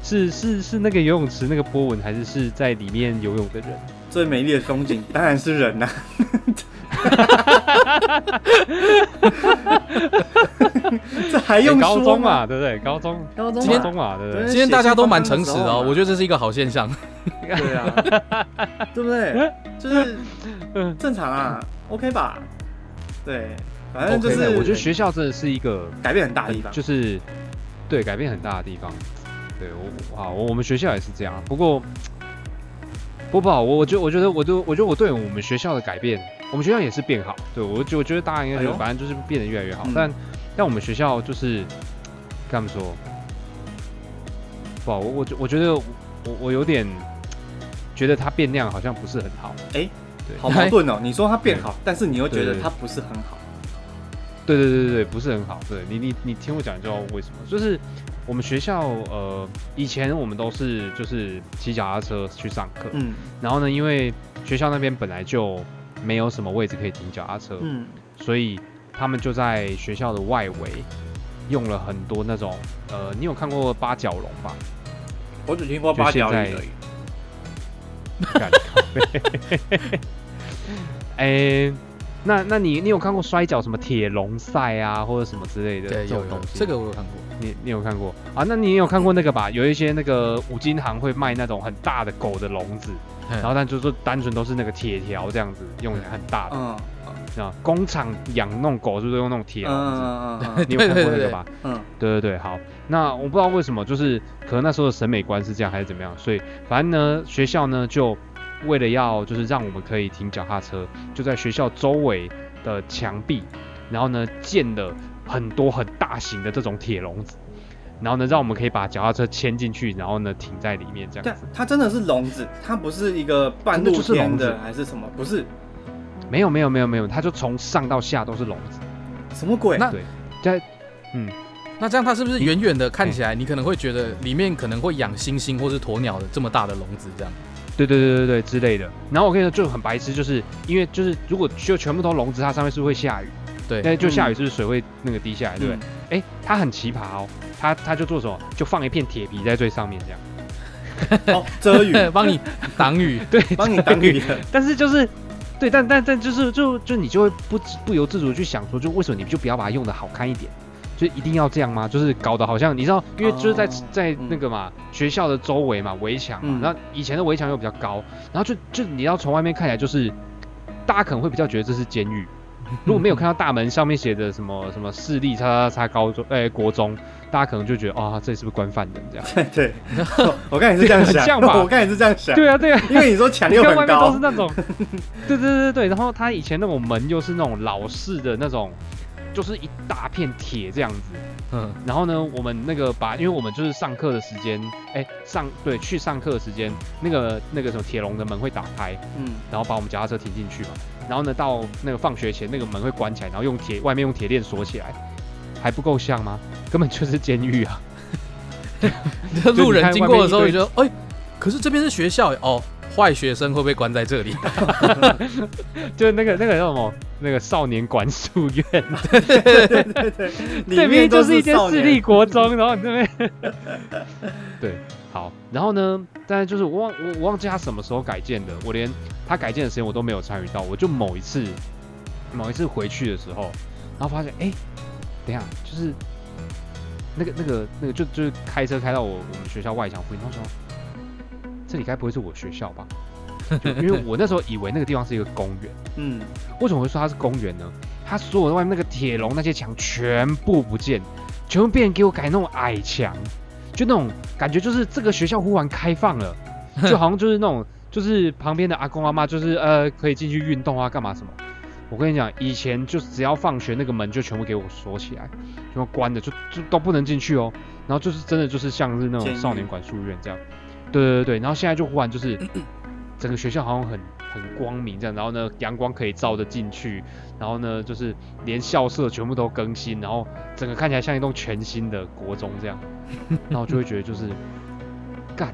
[SPEAKER 2] 是是是那个游泳池那个波纹，还是是在里面游泳的人？
[SPEAKER 3] 最美丽的风景当然是人呐、这还用说
[SPEAKER 2] 中嘛，？对不对？高中
[SPEAKER 3] 高中
[SPEAKER 1] 今天
[SPEAKER 2] 高中嘛，对不对？
[SPEAKER 1] 今天大家都蛮诚实的我觉得这是一个好现象。
[SPEAKER 3] 对啊，对不对？就是
[SPEAKER 2] 嗯
[SPEAKER 3] 正常啊，OK 吧？对，反正就是
[SPEAKER 2] 我觉得学校真的是一个
[SPEAKER 3] 改变很大的地方。
[SPEAKER 2] 就是对改变很大的地方。对我好，我我们学校也是这样。不过不不好，我我觉得我觉得我就我觉得我对我们学校的改变，我们学校也是变好。对我觉我觉得大家应该就
[SPEAKER 3] 哎呦
[SPEAKER 2] 反正就是变得越来越好。
[SPEAKER 3] 嗯
[SPEAKER 2] 但但我们学校就是跟他们说，不好，我我觉我觉得我我有点觉得它变量好像不是很好。
[SPEAKER 3] 哎
[SPEAKER 2] 对
[SPEAKER 3] 好矛盾哦！你说它变好，但是你又觉得
[SPEAKER 2] 对
[SPEAKER 3] 它不是很好。
[SPEAKER 2] 对对对对对，不是很好。对你你你听我讲，知道为什么。就是我们学校呃，以前我们都是就是骑脚踏车去上课，
[SPEAKER 3] 嗯
[SPEAKER 2] 然后呢，因为学校那边本来就没有什么位置可以停脚踏车，
[SPEAKER 3] 嗯，
[SPEAKER 2] 所以他们就在学校的外围用了很多那种呃，你有看过八角笼吧？
[SPEAKER 3] 我只听过八角
[SPEAKER 2] 现在 哎、那那你你有看过摔跤什么铁笼赛啊，或者什么之类的这种东西？
[SPEAKER 1] 这个我有看过。
[SPEAKER 2] 你你有看过啊？那你也有看过那个吧？有一些那个五金行会卖那种很大的狗的笼子，
[SPEAKER 1] 然
[SPEAKER 2] 然后但就是说单纯都是那个铁条这样子，用很大的。
[SPEAKER 3] 嗯，
[SPEAKER 2] 啊，工厂养那种狗是不是用那种铁笼子？
[SPEAKER 3] 嗯嗯
[SPEAKER 2] 你有看过那个吧？
[SPEAKER 3] 嗯
[SPEAKER 2] 对对对，好。那我不知道为什么，就是可能那时候的审美观是这样，还是怎么样，所以反正呢，学校呢就为了要就是让我们可以停脚踏车，就在学校周围的墙壁，然后呢建了很多很大型的这种铁笼子，然后呢让我们可以把脚踏车牵进去，然后呢停在里面这样子。
[SPEAKER 3] 它真的是笼子，它不是一个半露天
[SPEAKER 2] 就是笼子
[SPEAKER 3] 的还是什么？不是
[SPEAKER 2] 没有没有没有没有，它就从上到下都是笼子，
[SPEAKER 3] 什么鬼？
[SPEAKER 1] 那
[SPEAKER 2] 对，在嗯。
[SPEAKER 1] 那这样它是不是远远的看起来，你可能会觉得里面可能会养猩猩或是鸵鸟的这么大的笼子这样？
[SPEAKER 2] 对对对对对之类的。然后我跟你说就很白痴，就是因为就是如果就全部都笼子，它上面是不是会下雨？
[SPEAKER 1] 对
[SPEAKER 2] 那就下雨是不是水会那个滴下来，对不对
[SPEAKER 3] 嗯？
[SPEAKER 2] 哎、它很奇葩哦，它它就做什么？就放一片铁皮在最上面这样。
[SPEAKER 3] 哦，遮雨，
[SPEAKER 1] 帮你挡雨。
[SPEAKER 2] 对，
[SPEAKER 3] 帮你挡雨。
[SPEAKER 2] 但是就是。对，但但但就是就就你就会不不由自主地去想说，就为什么你就不要把它用的好看一点？就一定要这样吗？就是搞得好像你知道，因为就是在、
[SPEAKER 3] 哦
[SPEAKER 2] 在那个嘛、学校的周围嘛围墙嘛，
[SPEAKER 3] 嗯
[SPEAKER 2] 然后以前的围墙又比较高，然后就就你要从外面看起来就是，大家可能会比较觉得这是监狱。如果没有看到大门上面写的什么什么市立叉叉叉高中哎、国中，大家可能就觉得哦这里是不是官犯人这样？
[SPEAKER 3] 对，我刚才也是这样想，
[SPEAKER 2] 很像吧
[SPEAKER 3] 我刚才也是这样想。
[SPEAKER 2] 对啊对啊，
[SPEAKER 3] 因为你说墙
[SPEAKER 2] 你
[SPEAKER 3] 又很高
[SPEAKER 2] 看外面都是，那种，对对对对，然后他以前那种门又是那种老式的那种，就是一大片铁这样子。
[SPEAKER 1] 嗯，
[SPEAKER 2] 然后呢，我们那个把，因为我们就是上课的时间，哎，上对去上课的时间，那个那个什么铁笼的门会打开，
[SPEAKER 3] 嗯，
[SPEAKER 2] 然后把我们脚踏车停进去嘛。然后呢，到那个放学前，那个门会关起来，然后用铁外面用铁链锁起来，还不够像吗？根本就是监狱啊！
[SPEAKER 1] 路人经过的时候 就觉得，哎，可是这边是学校哦，坏学生会被关在这里？
[SPEAKER 2] 就是那个那个叫什么，那个少年管束院，
[SPEAKER 3] 对
[SPEAKER 2] 对对
[SPEAKER 3] 对这边
[SPEAKER 2] 就是一间私立国中，然后你这边，对，好，然后呢，但是就是我忘我我忘记他什么时候改建的，我连他改建的时间我都没有参与到，我就某一次某一次回去的时候，然后发现，哎、等一下，就是那个那个那个就就是开车开到我我们学校外墙附近，然后说这里该不会是我学校吧？就因为我那时候以为那个地方是一个公园。
[SPEAKER 3] 嗯，
[SPEAKER 2] 为什么会说它是公园呢？它所有的外面那个铁笼那些墙全部不见，全部变成给我改那种矮墙，就那种感觉就是这个学校忽然开放了，就好像就是那种就是旁边的阿公阿妈就是呃可以进去运动啊干嘛什么。我跟你讲，以前就只要放学那个门就全部给我锁起来，全部关的，就就都不能进去哦。然后就是真的就是像是那种少年管束院这样，对对对对。然后现在就忽然就是 整个学校好像很很光明这样，然后呢阳光可以照得进去，然后呢就是连校舍全部都更新，然后整个看起来像一栋全新的国中这样，然后我就会觉得就是干，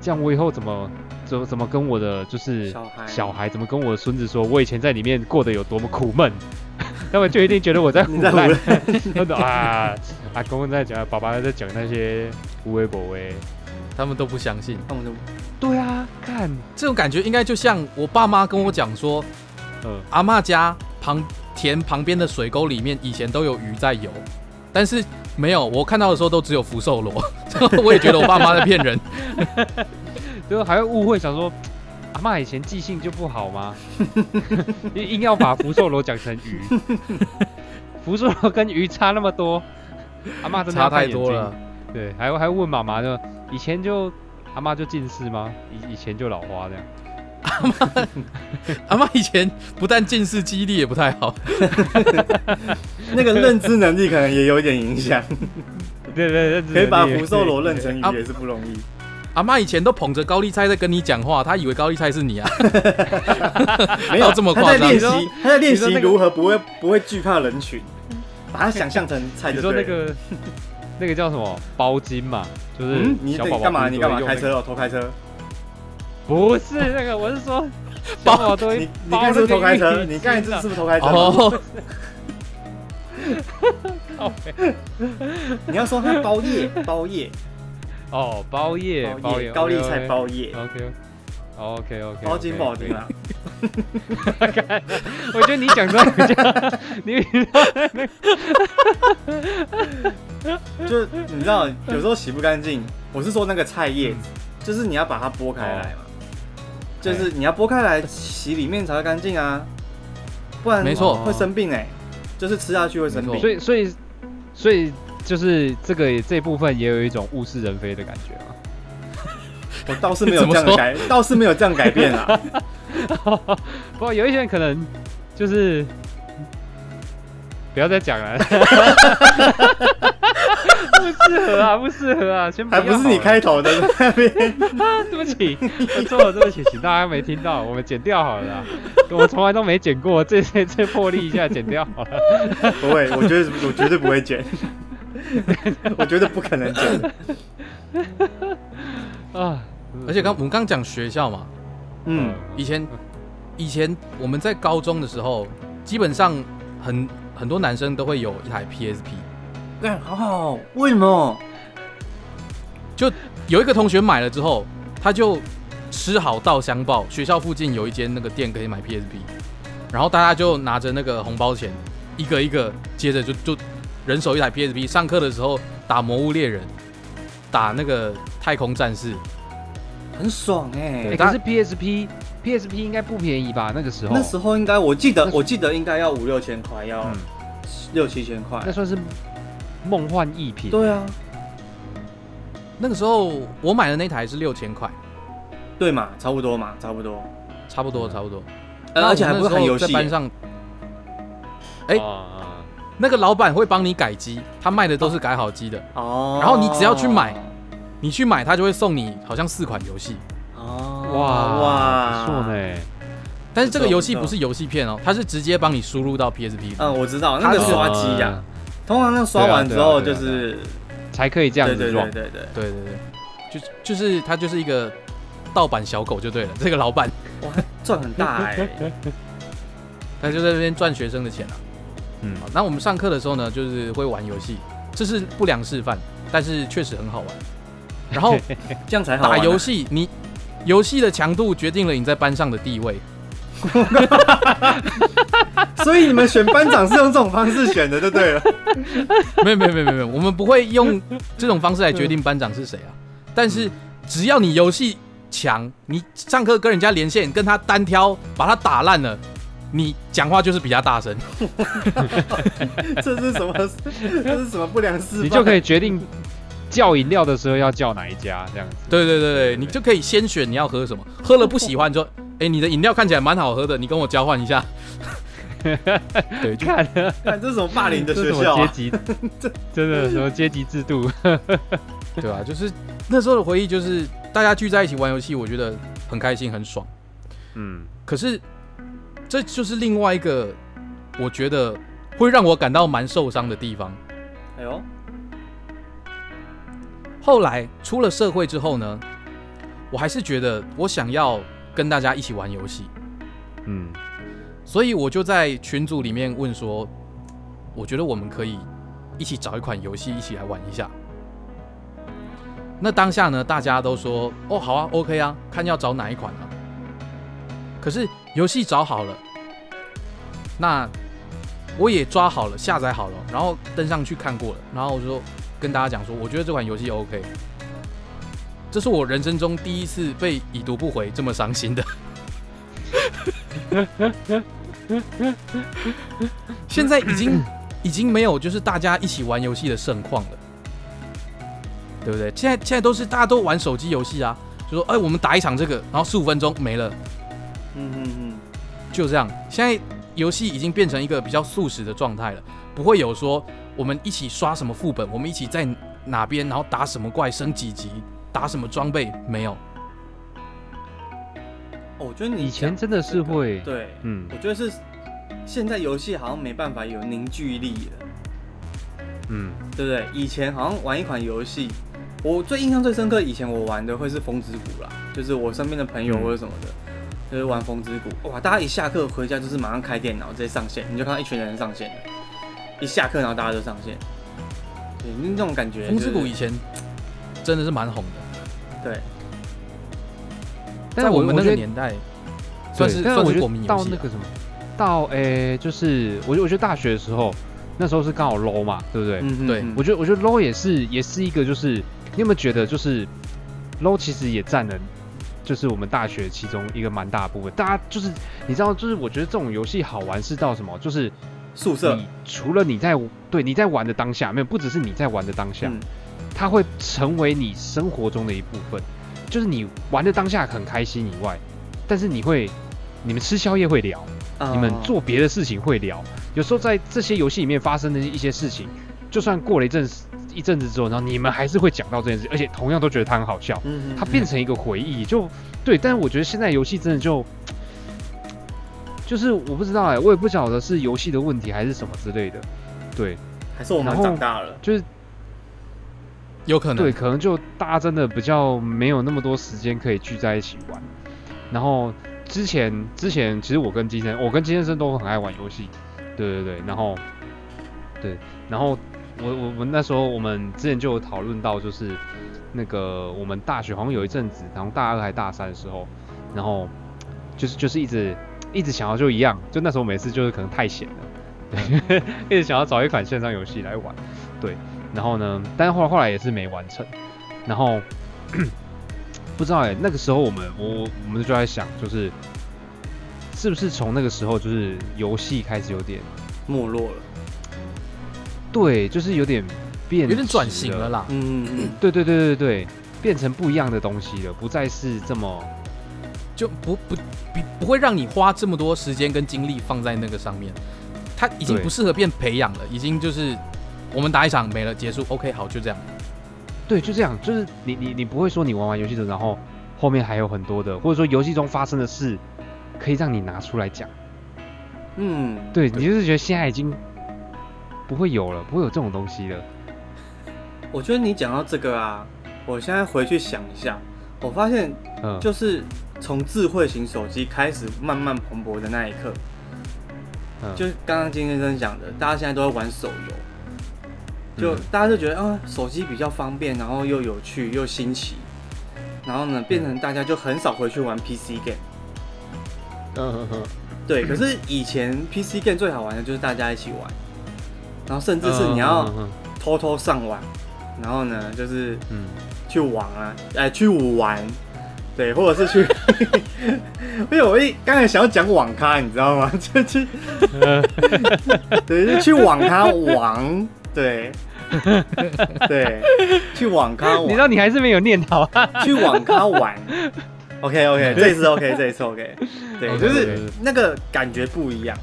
[SPEAKER 2] 这样我以后怎么怎么怎么跟我的就是
[SPEAKER 3] 小孩。
[SPEAKER 2] 小孩怎么跟我的孙子说我以前在里面过得有多么苦闷，他们就一定觉得我在 胡乱。
[SPEAKER 3] 乱，
[SPEAKER 2] 真的啊，阿公在讲，爸爸在讲那些无微不微。
[SPEAKER 1] 他们都不相信。
[SPEAKER 3] 他们就
[SPEAKER 2] 对啊，看，
[SPEAKER 1] 这种感觉应该就像我爸妈跟我讲说，
[SPEAKER 2] 嗯，
[SPEAKER 1] 阿妈家旁田旁边的水沟里面以前都有鱼在游，但是没有，我看到的时候都只有福寿螺，我也觉得我爸妈在骗人。
[SPEAKER 2] 就还会误会，想说阿妈以前记性就不好吗？硬硬要把福寿螺讲成鱼，福寿螺跟鱼差那么多，阿妈真的
[SPEAKER 1] 差太多了。。
[SPEAKER 2] 对，还还问妈妈呢以前就阿妈就近视吗？以以前就老花这样。
[SPEAKER 1] 阿妈阿妈以前不但近视，记忆力也不太好。
[SPEAKER 3] 那个认知能力可能也有一点影响，
[SPEAKER 2] 对 对对，
[SPEAKER 3] 可以把福寿螺认成鱼
[SPEAKER 1] 啊
[SPEAKER 3] 也是不容易。
[SPEAKER 1] 阿妈以前都捧着高丽菜在跟你讲话，她以为高丽菜是你啊。
[SPEAKER 3] 没有
[SPEAKER 1] 到这么
[SPEAKER 3] 他
[SPEAKER 1] 夸张
[SPEAKER 3] 在练习他在练习如何不会不会惧怕人群，把它想象成菜
[SPEAKER 2] 你
[SPEAKER 3] 就对了。
[SPEAKER 2] 说那个那个叫什么包金嘛？就是小宝宝
[SPEAKER 3] 干嘛？你干嘛开车哦？偷开车？
[SPEAKER 2] 不是那个，我是说 小宝宝都会
[SPEAKER 3] 你你
[SPEAKER 2] 包
[SPEAKER 3] 刚才是偷开车？你刚才
[SPEAKER 2] 巾啊
[SPEAKER 3] 是不是偷开车？
[SPEAKER 1] 哦，
[SPEAKER 3] 你要说他包夜，包夜，
[SPEAKER 2] 哦，包夜
[SPEAKER 3] 包叶，高丽菜包夜
[SPEAKER 2] ，OK OK OK，
[SPEAKER 3] 包金不好听啊。
[SPEAKER 2] 我觉得你讲出来比较，你
[SPEAKER 3] 就你知道，有时候洗不干净。我是说那个菜叶子，就是你要把它剥开来嘛，就是你要剥开来洗里面才会干净啊。不然
[SPEAKER 1] 没错
[SPEAKER 3] 会生病哎、就是吃下去会生病。
[SPEAKER 2] 所以所以所以就是这个这部分也有一种物是人非的感觉嘛。
[SPEAKER 3] 我倒是没有 这样改，倒是没有这样改变啊。
[SPEAKER 2] 不过有一些人可能就是不要再讲了，不适合啊，不适合啊，先
[SPEAKER 3] 还不是你开头的那边，
[SPEAKER 2] 对不起，我错了，对不起，请大家没听到，我们剪掉好了啦。我从来都没剪过，这这这破例一下剪掉好了。
[SPEAKER 3] 不会，我觉得我绝对不会剪，我觉得不可能剪。
[SPEAKER 2] 啊，
[SPEAKER 1] 而且刚我们刚讲学校嘛，
[SPEAKER 3] 嗯，
[SPEAKER 1] 以前以前我们在高中的时候，基本上很很多男生都会有一台 PSP。
[SPEAKER 3] 干好好，为什么？
[SPEAKER 1] 就有一个同学买了之后，他就吃好到相报，学校附近有一间那个店可以买 PSP，然后大家就拿着那个红包钱，一个一个接着就就人手一台 PSP，上课的时候打魔物猎人，打那个太空战士，
[SPEAKER 3] 很爽哎、
[SPEAKER 2] 可是 PSP PSP 应该不便宜吧？那个时候，
[SPEAKER 3] 那时候应该，我记得我记得应该要五六千块，要
[SPEAKER 2] 嗯，
[SPEAKER 3] 六七千块
[SPEAKER 2] 那。算是梦幻一品。
[SPEAKER 3] 对啊，
[SPEAKER 1] 那个时候我买的那台是六千块，
[SPEAKER 3] 对嘛，差不多嘛，差不多。
[SPEAKER 1] 差不多差不多，
[SPEAKER 3] 呃而且还不是很游戏，
[SPEAKER 1] 在班上，哎
[SPEAKER 2] 啊
[SPEAKER 1] 那个老板会帮你改机，他卖的都是改好机的，
[SPEAKER 3] 哦。
[SPEAKER 1] 然后你只要去买你去买他就会送你好像四款游戏。
[SPEAKER 3] 哦，
[SPEAKER 2] 哇
[SPEAKER 3] 哇，
[SPEAKER 2] 不错呢。
[SPEAKER 1] 但是这个游戏
[SPEAKER 3] 不
[SPEAKER 1] 是游戏片哦，它是直接帮你输入到 PSP。
[SPEAKER 3] 嗯，我知道那个刷机呀，通常那刷完之后就是，
[SPEAKER 2] 才可以这样
[SPEAKER 3] 对对
[SPEAKER 2] 子撞
[SPEAKER 3] 对。对对，
[SPEAKER 1] 对对对，就就是它就是一个盗版小狗就对了。这个老板
[SPEAKER 3] 哇，赚很大哎。
[SPEAKER 1] 他就在这边赚学生的钱啊。
[SPEAKER 2] 嗯，
[SPEAKER 1] 那我们上课的时候呢，就是会玩游戏，这是不良示范，但是确实很好玩。然后
[SPEAKER 3] 这样才好啊
[SPEAKER 1] 打游，戏，你游戏的强度决定了你在班上的地位。
[SPEAKER 3] 所以你们选班长是用这种方式选的，就对了。
[SPEAKER 1] 没有没有没有没有，我们不会用这种方式来决定班长是谁啊。但是只要你游戏强，你上课跟人家连线，跟他单挑，把他打烂了，你讲话就是比较大声。
[SPEAKER 3] 这是什么？这是什么不良示范？
[SPEAKER 2] 你就可以决定叫饮料的时候要叫哪一家这样子。
[SPEAKER 1] 对对对对，你就可以先选你要喝什么，喝了不喜欢就，哎、你的饮料看起来蛮好喝的，你跟我交换一下。对，就
[SPEAKER 2] 看
[SPEAKER 3] 看这是什么霸凌的
[SPEAKER 2] 这是什么
[SPEAKER 3] 学校啊？
[SPEAKER 2] 阶级？真的什么阶级制度？
[SPEAKER 1] 对吧、就是那时候的回忆，就是大家聚在一起玩游戏，我觉得很开心很爽。
[SPEAKER 2] 嗯，
[SPEAKER 1] 可是这就是另外一个我觉得会让我感到蛮受伤的地方。
[SPEAKER 3] 哎呦，
[SPEAKER 1] 后来出了社会之后呢，我还是觉得我想要跟大家一起玩游戏，
[SPEAKER 2] 嗯，
[SPEAKER 1] 所以我就在群组里面问说，我觉得我们可以一起找一款游戏一起来玩一下。那当下呢，大家都说哦好啊，OK 啊，看要找哪一款啊。可是游戏找好了，那我也抓好了，下载好了，然后登上去看过了，然后我就跟大家讲说，我觉得这款游戏 OK。这是我人生中第一次被已读不回这么伤心的。现在已经 已经没有就是大家一起玩游戏的盛况了，对不对？现在现在都是大家都玩手机游戏啊，就说哎、我们打一场这个，然后十五分钟没了，
[SPEAKER 3] 嗯嗯嗯，
[SPEAKER 1] 就这样。现在游戏已经变成一个比较速食的状态了，不会有说我们一起刷什么副本，我们一起在哪边，然后打什么怪升几级，打什么装备，没有。
[SPEAKER 3] 哦我觉得你
[SPEAKER 2] 以前真的是会，
[SPEAKER 3] 对，
[SPEAKER 2] 嗯。
[SPEAKER 3] 我觉得是现在游戏好像没办法有凝聚力了，
[SPEAKER 2] 嗯，
[SPEAKER 3] 对不对？以前好像玩一款游戏，我最印象最深刻，以前我玩的会是风之谷啦，就是我身边的朋友
[SPEAKER 2] 嗯
[SPEAKER 3] 或者什么的，就是玩风之谷，哇，大家一下课回家就是马上开电脑直接上线，你就看到一群人上线了，一下课然后大家就上线，对，那种感觉、
[SPEAKER 1] 风
[SPEAKER 3] 就是。
[SPEAKER 1] 之谷以前真的是蛮红的，
[SPEAKER 3] 对，
[SPEAKER 1] 在我们那个年代算是
[SPEAKER 2] 对但我觉得
[SPEAKER 1] 算是国民游戏啊。
[SPEAKER 2] 到那个什么，到诶、就是我觉得我觉得大学的时候，那时候是刚好 low 嘛，对不对？
[SPEAKER 3] 嗯
[SPEAKER 1] 对
[SPEAKER 2] 我觉得我觉得 low 也是也是一个，就是你有没有觉得就是 low 其实也占了就是我们大学其中一个蛮大部分。大家就是你知道，就是我觉得这种游戏好玩是到什么，就是
[SPEAKER 3] 宿舍
[SPEAKER 2] 你除了你在对你在玩的当下，没有不只是你在玩的当下，
[SPEAKER 3] 嗯
[SPEAKER 2] 它会成为你生活中的一部分。就是你玩的当下很开心以外，但是你会你们吃宵夜会聊，你们
[SPEAKER 3] 哦
[SPEAKER 2] 做别的事情会聊。有时候在这些游戏里面发生的一些事情，就算过了一阵子一阵子之后，然后你们还是会讲到这件事，而且同样都觉得它很好笑，
[SPEAKER 3] 嗯
[SPEAKER 2] 它变成一个回忆，就对。但是我觉得现在游戏真的就。就是我不知道哎、我也不晓得是游戏的问题还是什么之类的，对，
[SPEAKER 3] 还是我们长大了，
[SPEAKER 2] 就是
[SPEAKER 1] 有可能
[SPEAKER 2] 对，可能就大家真的比较没有那么多时间可以聚在一起玩。然后之前之前其实我跟金先我跟金先生都很爱玩游戏，对对对，然后对，然后我我我那时候我们之前就有讨论到，就是那个我们大学好像有一阵子，然后大二还大三的时候，然后就是就是一直一直想要就一样，就那时候每次就是可能太闲了，对，一直想要找一款线上游戏来玩，对。然后呢，但是后来后来也是没完成，然后 不知道哎、那个时候我们我我们就在想，就是是不是从那个时候就是游戏开始有点
[SPEAKER 3] 没落了。
[SPEAKER 2] 对，就是有点变，
[SPEAKER 1] 有点转型了。啦。
[SPEAKER 3] 嗯嗯
[SPEAKER 2] 对对对对对，变成不一样的东西了，不再是这么
[SPEAKER 1] 就不不不不会让你花这么多时间跟精力放在那个上面，它已经不适合变培养了，已经就是我们打一场没了结束，OK 好就这样。
[SPEAKER 2] 对，就这样，就是你你你不会说你玩完游戏的，然后后面还有很多的，或者说游戏中发生的事可以让你拿出来讲。
[SPEAKER 3] 嗯，
[SPEAKER 2] 对你就是觉得现在已经不会有了，不会有这种东西了。
[SPEAKER 3] 我觉得你讲到这个啊，我现在回去想一下，我发现
[SPEAKER 2] 嗯，
[SPEAKER 3] 就是从智慧型手机开始慢慢蓬勃的那一刻，
[SPEAKER 2] 嗯。
[SPEAKER 3] 就是刚刚金先生讲的，大家现在都在玩手游，就
[SPEAKER 2] 嗯
[SPEAKER 3] 大家就觉得啊，手机比较方便，然后又有趣又新奇，然后呢，变成大家就很少回去玩 PC game。
[SPEAKER 2] 嗯嗯嗯，
[SPEAKER 3] 对，可是以前 PC game 最好玩的就是大家一起玩，然后甚至是你要
[SPEAKER 2] 嗯嗯。
[SPEAKER 3] 偷偷上网，然后呢，就是
[SPEAKER 2] 嗯
[SPEAKER 3] 去玩啊，哎、去玩，对，或者是去，因为我一刚才想要讲网咖，你知道吗？就去，
[SPEAKER 2] 嗯
[SPEAKER 3] 对，就去网咖玩，对，对，去网咖玩
[SPEAKER 2] 你知，道你还是没有念头啊？
[SPEAKER 3] 去网咖玩。OK OK，这一次 OK，这一次 OK，对就是那个感觉不一样，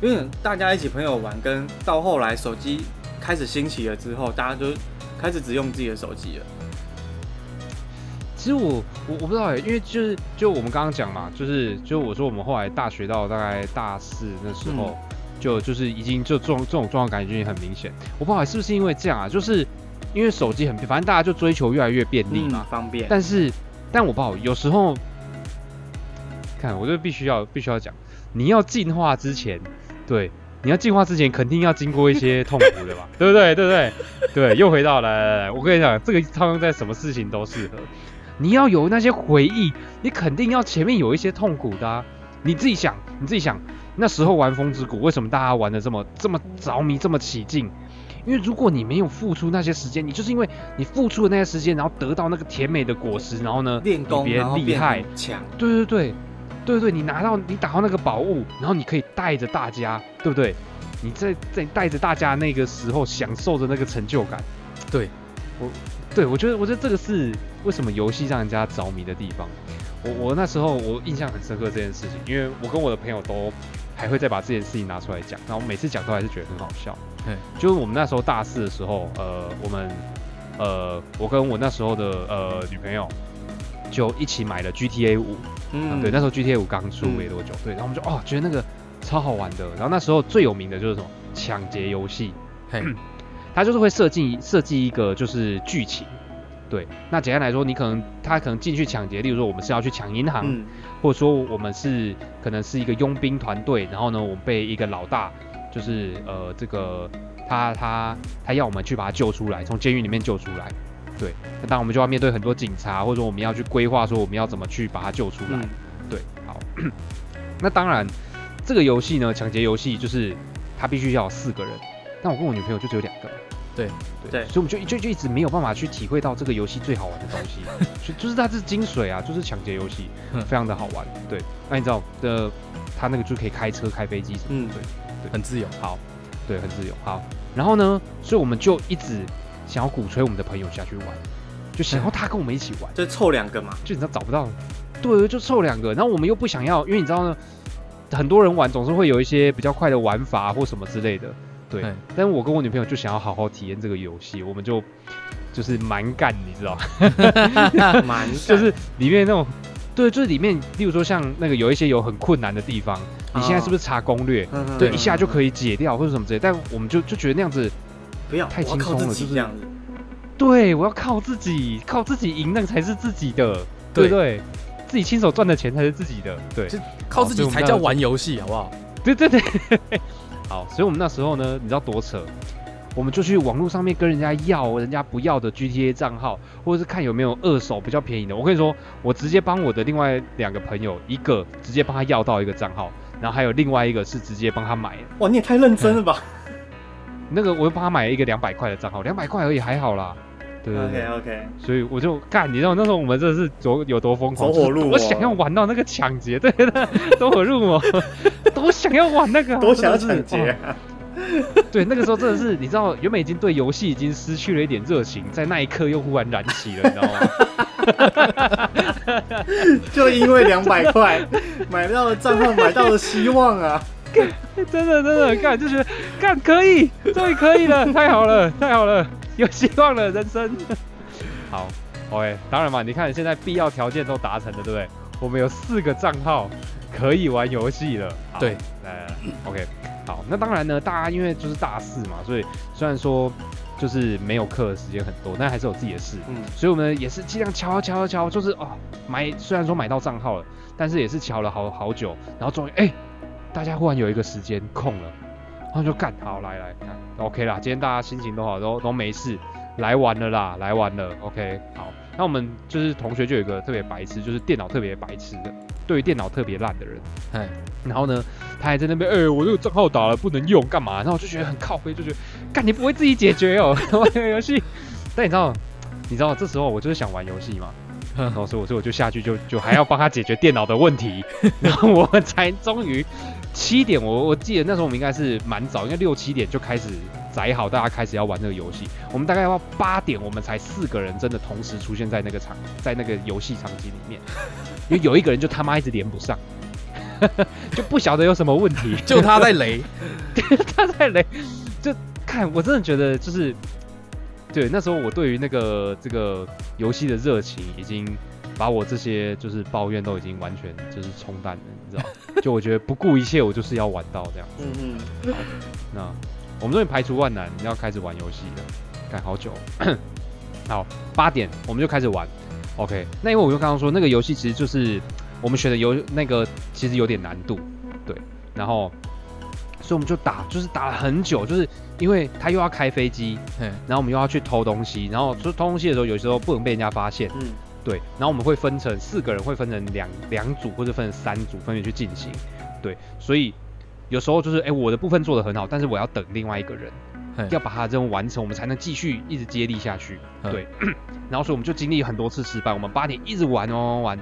[SPEAKER 3] 因为大家一起朋友玩，跟到后来手机开始兴起了之后，大家就开始只用自己的手机了。
[SPEAKER 2] 其实我我我不知道哎，因为就是就我们刚刚讲嘛，就是就我说我们后来大学到大概大四那时候，就就是已经就这种这种状况感觉已经很明显。我不知道是不是因为这样啊，就是因为手机很反正大家就追求越来越便利嘛
[SPEAKER 3] 嗯，。方便。
[SPEAKER 2] 但是但我不好，有时候看我就必须要必须要讲，你要进化之前，对。你要进化之前，肯定要经过一些痛苦的吧，对不对？对不对？对，又回到来来来，我跟你讲，这个套用在什么事情都适合。你要有那些回忆，你肯定要前面有一些痛苦的、啊。你自己想，你自己想，那时候玩风之谷，为什么大家玩的这么这么着迷，这么起劲？因为如果你没有付出那些时间，你就是因为你付出的那些时间，然后得到那个甜美的果实，然后呢，
[SPEAKER 3] 练功，
[SPEAKER 2] 比别人厉害，
[SPEAKER 3] 很强。
[SPEAKER 2] 对对对，对对，你拿到你打到那个宝物，然后你可以带着大家，对不对？你在在带着大家那个时候享受着那个成就感。
[SPEAKER 1] 对，
[SPEAKER 2] 我对我觉得我觉得这个是为什么游戏让人家着迷的地方。我我那时候我印象很深刻这件事情，因为我跟我的朋友都还会再把这件事情拿出来讲，然后每次讲都还是觉得很好笑。
[SPEAKER 1] 对，
[SPEAKER 2] 就是我们那时候大四的时候，呃，我们呃，我跟我那时候的呃女朋友就一起买了 GTA 五、
[SPEAKER 3] 嗯，
[SPEAKER 2] 对，那时候 GTA 五刚出没多久，对，然后我们就哦觉得那个超好玩的，然后那时候最有名的就是什么抢劫游戏，
[SPEAKER 1] 嘿，
[SPEAKER 2] 它就是会设计设计一个就是剧情。对，那简单来说，你可能他可能进去抢劫，例如说我们是要去抢银行，
[SPEAKER 3] 嗯，
[SPEAKER 2] 或者说我们是可能是一个佣兵团队，然后呢，我们被一个老大，就是呃这个他他他要我们去把他救出来，从监狱里面救出来。对，那当然我们就要面对很多警察，或者说我们要去规划说我们要怎么去把他救出来。
[SPEAKER 3] 嗯
[SPEAKER 2] 对，好。那当然，这个游戏呢，抢劫游戏就是它必须要有四个人，但我跟我女朋友就只有两个。
[SPEAKER 1] 对
[SPEAKER 3] 对
[SPEAKER 2] 所以我们就就就一直没有办法去体会到这个游戏最好玩的东西，就就是它是精髓啊，就是抢劫游戏
[SPEAKER 1] 嗯，
[SPEAKER 2] 非常的好玩。对，那你知道的，它那个就可以开车、开飞机什么
[SPEAKER 3] 嗯
[SPEAKER 2] 的，对，
[SPEAKER 1] 很自由。
[SPEAKER 2] 好，对，很自由。好，然后呢，所以我们就一直想要鼓吹我们的朋友下去玩，就想要他跟我们一起玩，
[SPEAKER 3] 就凑两个嘛，
[SPEAKER 2] 就你知道找不到，对，就凑两个，然后我们又不想要，因为你知道呢，很多人玩总是会有一些比较快的玩法或什么之类的，对
[SPEAKER 1] 嗯。
[SPEAKER 2] 但是我跟我女朋友就想要好好体验这个游戏，我们就就是蛮干，你知道，
[SPEAKER 3] 蛮
[SPEAKER 2] 就是里面那种。对，就是里面，例如说像那个有一些有很困难的地方，你现在是不是查攻略，
[SPEAKER 3] 嗯
[SPEAKER 2] 对，一下就，可以解掉或者什么之类，但我们就就觉得那样子
[SPEAKER 3] 不要
[SPEAKER 2] 太轻松了就是
[SPEAKER 3] 己这样子，
[SPEAKER 2] 对，我要靠自己，靠自己赢，那个才是自己的，对
[SPEAKER 1] 对
[SPEAKER 2] 不对？自己亲手赚的钱才是自己的，对，
[SPEAKER 1] 就靠自己才叫玩游戏，好不好？
[SPEAKER 2] 对对对。好，所以我们那时候呢，你知道多扯？我们就去网络上面跟人家要人家不要的 GTA 账号，或者是看有没有二手比较便宜的。我跟你说，我直接帮我的另外两个朋友，一个直接帮他要到一个账号，然后还有另外一个是直接帮他买。
[SPEAKER 3] 哇，你也太认真了吧
[SPEAKER 2] 那个我又帮他买了一个两百块的账号，两百块而已，还好啦。对对对。
[SPEAKER 3] ？OK OK，
[SPEAKER 2] 所以我就干，你知道那时候我们真的是多有多疯狂，
[SPEAKER 3] 走火入魔
[SPEAKER 2] 我想要玩到那个抢劫，对走火入魔，多想要玩那个啊，
[SPEAKER 3] 多想要抢劫！
[SPEAKER 2] 对，那个时候真的是，你知道，原本已经对游戏已经失去了一点热情，在那一刻又忽然燃起了，你知道吗？
[SPEAKER 3] 就因为两百块买到了账号，买到了希望啊！
[SPEAKER 2] 真的真的干就觉得干可以，终于可以了，太好了，太好了，有希望了，人生。好，OK，当然嘛，你看现在必要条件都达成了，对不对？我们有四个账号可以玩游戏了。
[SPEAKER 1] 对，
[SPEAKER 2] 来来来，OK，好，那当然呢，大家因为就是大四嘛，所以虽然说就是没有课的时间很多，但还是有自己的事。
[SPEAKER 3] 嗯，
[SPEAKER 2] 所以我们也是尽量敲敲敲，就是哦买，虽然说买到账号了，但是也是敲了好好久，然后终于哎、大家忽然有一个时间空了，然后就干好来来看 OK 啦，今天大家心情都好，都都没事，来玩了啦，来玩了。OK 好，那我们就是同学就有一个特别白痴，就是电脑特别白痴的，对于电脑特别烂的人，
[SPEAKER 1] 哎，
[SPEAKER 2] 然后呢，他还在那边，哎、我这个账号打了不能用，干嘛？然后我就觉得很靠背，就觉得，干你不会自己解决哦，玩个游戏。但你知道，你知道这时候我就是想玩游戏嘛，然后所以我所以我就下去就就还要帮他解决电脑的问题，然后我们才终于七点，我我记得那时候我们应该是蛮早，应该六七点就开始载好，大家开始要玩这个游戏。我们大概要八点，我们才四个人真的同时出现在那个场，在那个游戏场景里面，因为有一个人就他妈一直连不上。就不晓得有什么问题，
[SPEAKER 1] 就他在雷，
[SPEAKER 2] 他在雷，就看我真的觉得就是，对那时候我对于那个这个游戏的热情，已经把我这些就是抱怨都已经完全就是冲淡了，你知道？就我觉得不顾一切，我就是要玩到这样子。
[SPEAKER 3] 嗯嗯，
[SPEAKER 2] 那我们终于排除万难，要开始玩游戏了，干好久。好，八点我们就开始玩。OK，那因为我就刚刚说那个游戏其实就是我们选的游那个其实有点难度，对，然后所以我们就打，就是打了很久，就是因为他又要开飞机，
[SPEAKER 1] 嘿
[SPEAKER 2] 然后我们又要去偷东西，然后就偷东西的时候有时候不能被人家发现，
[SPEAKER 3] 嗯，
[SPEAKER 2] 对，然后我们会分成四个人会分成两两组或者分成三组分别去进行，对，所以有时候就是哎、我的部分做得很好，但是我要等另外一个人
[SPEAKER 1] 嘿
[SPEAKER 2] 要把他的任务完成，我们才能继续一直接力下去，
[SPEAKER 1] 嗯
[SPEAKER 2] 对，然后所以我们就经历很多次失败，我们八点一直玩玩玩玩。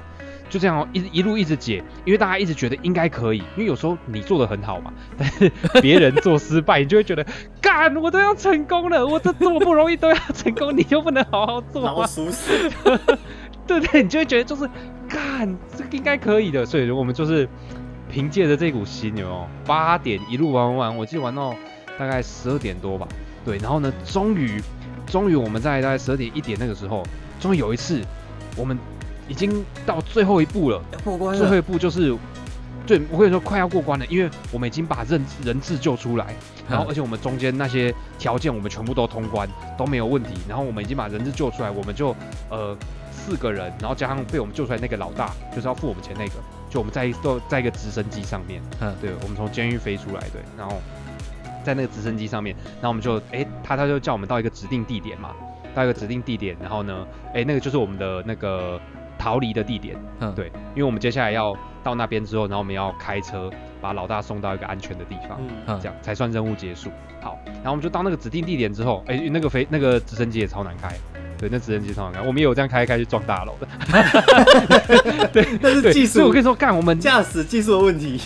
[SPEAKER 2] 就这样哦，一一路一直解，因为大家一直觉得应该可以，因为有时候你做的很好嘛，但是 别人做失败，你就会觉得，干，我都要成功了，我这这么不容易都要成功，你就不能好好做吗？
[SPEAKER 3] 老鼠死，
[SPEAKER 2] 对 对，你就会觉得就是，干，这个应该可以的，所以我们就是凭借着这股心，有没有？八点一路玩玩玩，我记得玩到大概十二点多吧，对，然后呢，终于，终于我们在大概十二点一点那个时候，终于有一次，我们已经到最后一步了，
[SPEAKER 3] 要过关
[SPEAKER 2] 最后，一步就是。对，我跟你说快要过关了，因为我们已经把人人质救出来，然后而且我们中间那些条件我们全部都通关，都没有问题。然后我们已经把人质救出来，我们就呃四个人，然后加上被我们救出来那个老大，就是要付我们钱那个，就我们在一都在一个直升机上面，
[SPEAKER 1] 嗯
[SPEAKER 2] 对，我们从监狱飞出来，对，然后在那个直升机上面，然后我们就哎他他就叫我们到一个指定地点嘛，到一个指定地点，然后呢，哎那个就是我们的那个逃离的地点。
[SPEAKER 1] 嗯，
[SPEAKER 2] 对，因为我们接下来要到那边之后，然后我们要开车把老大送到一个安全的地方。
[SPEAKER 3] 嗯，
[SPEAKER 1] 嗯
[SPEAKER 2] 这样才算任务结束。好，然后我们就到那个指定地点之后，哎、那个飞那个直升机也超难开，对，那直升机超难开，我们也有这样开一开去撞大楼的。
[SPEAKER 3] 对那是，技术
[SPEAKER 2] 所以我跟你说，干我们，
[SPEAKER 3] 驾驶技术的问题。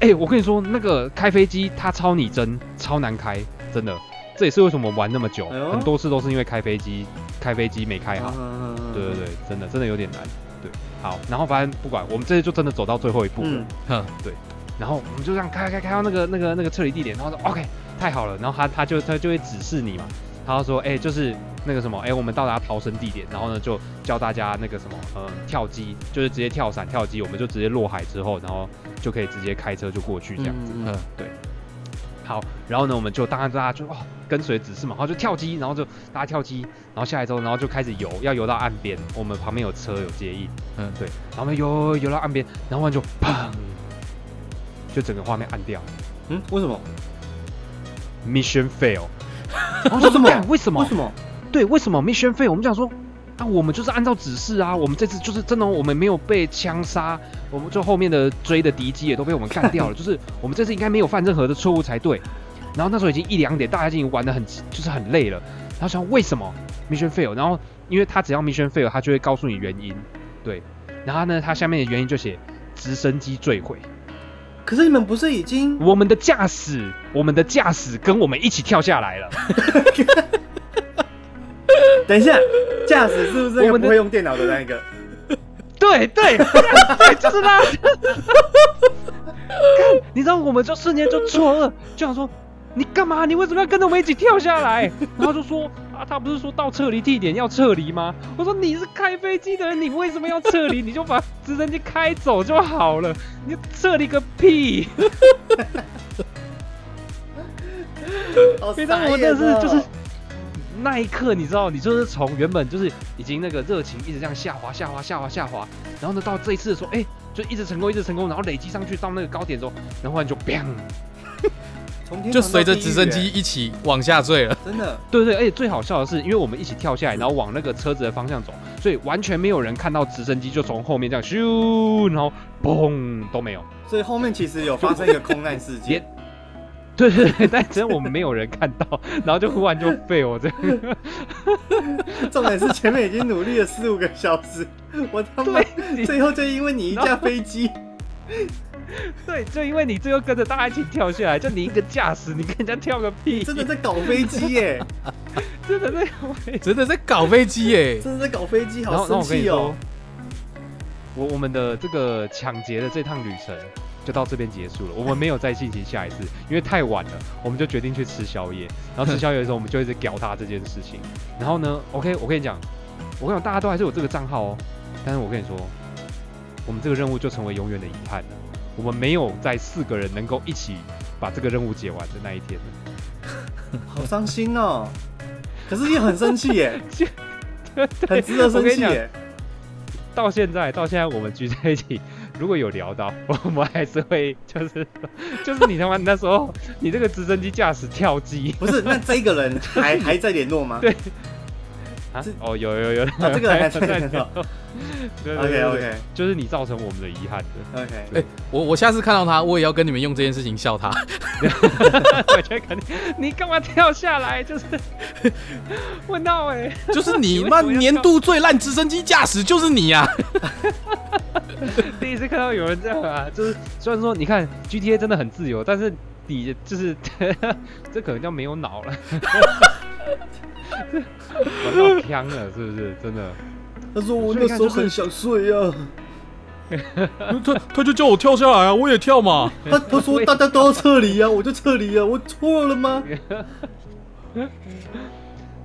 [SPEAKER 2] 哎、我跟你说，那个开飞机它超拟真，超难开，真的。这也是为什么我们玩那么久，
[SPEAKER 3] 哎
[SPEAKER 2] 很多次都是因为开飞机，开飞机没开好。
[SPEAKER 3] 嗯
[SPEAKER 2] 对对对，真的真的有点难。对，好，然后反正不管，我们这次就真的走到最后一步了。
[SPEAKER 3] 嗯，
[SPEAKER 1] 对，
[SPEAKER 2] 然后我们就这样开开开到那个那个那个撤离地点，然后说 OK 太好了，然后他他就他就会指示你嘛，他就说哎、就是那个什么哎、我们到达逃生地点，然后呢就教大家那个什么呃跳机，就是直接跳伞跳机，我们就直接落海之后，然后就可以直接开车就过去这样子。
[SPEAKER 3] 嗯
[SPEAKER 1] 嗯
[SPEAKER 2] 好，然后呢我们就当然大家就哦跟随指示嘛，然后就跳机，然后就大家跳机，然后下来之后，然后就开始游，要游到岸边，我们旁边有车有接应，
[SPEAKER 1] 嗯
[SPEAKER 2] 对，然后我们游游到岸边，然后就砰，就整个画面暗掉。
[SPEAKER 3] 嗯，为什么
[SPEAKER 2] ？Mission fail。然 后就说
[SPEAKER 3] 为什么
[SPEAKER 2] 为什么？
[SPEAKER 3] 为什么？
[SPEAKER 2] 对，为什么 Mission fail？我们讲说啊，我们就是按照指示啊，我们这次就是真的哦，我们没有被枪杀，我们就后面的追的敌机也都被我们干掉了，就是我们这次应该没有犯任何的错误才对。然后那时候已经一两点，大家已经玩的很就是很累了，然后想为什么 Mission fail？然后因为他只要 Mission fail，他就会告诉你原因，对。然后呢，他下面的原因就写直升机坠毁。
[SPEAKER 3] 可是你们不是已经
[SPEAKER 2] 我们的驾驶，我们的驾驶跟我们一起跳下来了。
[SPEAKER 3] 等一下，驾驶是不是那个
[SPEAKER 2] 我们
[SPEAKER 3] 不会用电脑的那一个？
[SPEAKER 2] 对对对，就是他。看，你知道，我们就瞬间就错愕，就想说，你干嘛？你为什么要跟着我们一起跳下来？然后就说啊，他不是说到撤离地点要撤离吗？我说你是开飞机的人，你为什么要撤离？你就把直升机开走就好了，你撤离个屁！
[SPEAKER 3] 好
[SPEAKER 2] 你知道我
[SPEAKER 3] 傻眼哦
[SPEAKER 2] 真的是就是那一刻，你知道，你就是从原本就是已经那个热情一直这样下滑、下滑、下滑、下滑，然后呢到这一次的时候，哎、就一直成功、一直成功，然后累积上去到那个高点之后，然后忽然就 bang，
[SPEAKER 3] 从天
[SPEAKER 1] 就随着直升机
[SPEAKER 3] 欸
[SPEAKER 1] 一起往下坠了。
[SPEAKER 3] 真的
[SPEAKER 2] 对对，而且最好笑的是，因为我们一起跳下来，然后往那个车子的方向走，所以完全没有人看到直升机就从后面这样咻，然后嘣都没有。
[SPEAKER 3] 所以后面其实有发生一个空难事件
[SPEAKER 2] 连。对对对，但只有我们没有人看到，然后就忽然就废我这个。
[SPEAKER 3] 重点是前面已经努力了四五个小时，我他妈
[SPEAKER 2] 对你
[SPEAKER 3] 最后就因为你一架飞机，
[SPEAKER 2] 对，就因为你最后跟着大家一起跳下来，就你一个驾驶，你跟人家跳个屁，
[SPEAKER 3] 真的在搞飞机耶，
[SPEAKER 2] 真的在为。
[SPEAKER 1] 真的在搞飞机耶！
[SPEAKER 3] 真的在搞飞机，好生气哦。，
[SPEAKER 2] 我我们的这个抢劫的这趟旅程就到这边结束了，我们没有再进行下一次，因为太晚了，我们就决定去吃宵夜。然后吃宵夜的时候，我们就一直屌他这件事情。然后呢，OK，我跟你讲，我跟你讲，大家都还是有这个账号哦，但是我跟你说，我们这个任务就成为永远的遗憾了。我们没有在四个人能够一起把这个任务解完的那一天了。
[SPEAKER 3] 好伤心哦。可是也很生气耶，
[SPEAKER 2] 对
[SPEAKER 3] 很值得生气耶。
[SPEAKER 2] 到现在，到现在我们聚在一起，如果有聊到，我们还是会就是 就是你他妈那时候你这个直升机驾驶跳机。
[SPEAKER 3] 不是，那这个人还还在联络吗？
[SPEAKER 2] 对。啊，哦有有有，
[SPEAKER 3] 啊这个还在
[SPEAKER 2] 在
[SPEAKER 3] 联络。
[SPEAKER 2] 对对
[SPEAKER 3] OK
[SPEAKER 2] 对对
[SPEAKER 3] OK
[SPEAKER 2] 就是你造成我们的遗憾的
[SPEAKER 3] ，OK，
[SPEAKER 1] 哎、我我下次看到他，我也要跟你们用这件事情笑他。
[SPEAKER 2] 我觉得肯定你干嘛跳下来？就是问到哎，
[SPEAKER 1] 就是你妈年度最烂直升机驾驶就是你啊！
[SPEAKER 2] 第一次看到有人这样啊，就是虽然说你看 GTA 真的很自由，但是你就是 这可能叫没有脑了，玩到呛了是不是？真的。
[SPEAKER 3] 他说我那时候很想睡啊。
[SPEAKER 1] 他他就叫我跳下来啊，我也跳嘛。
[SPEAKER 3] 他他说大家都要撤离啊，我就撤离啊，我错了吗？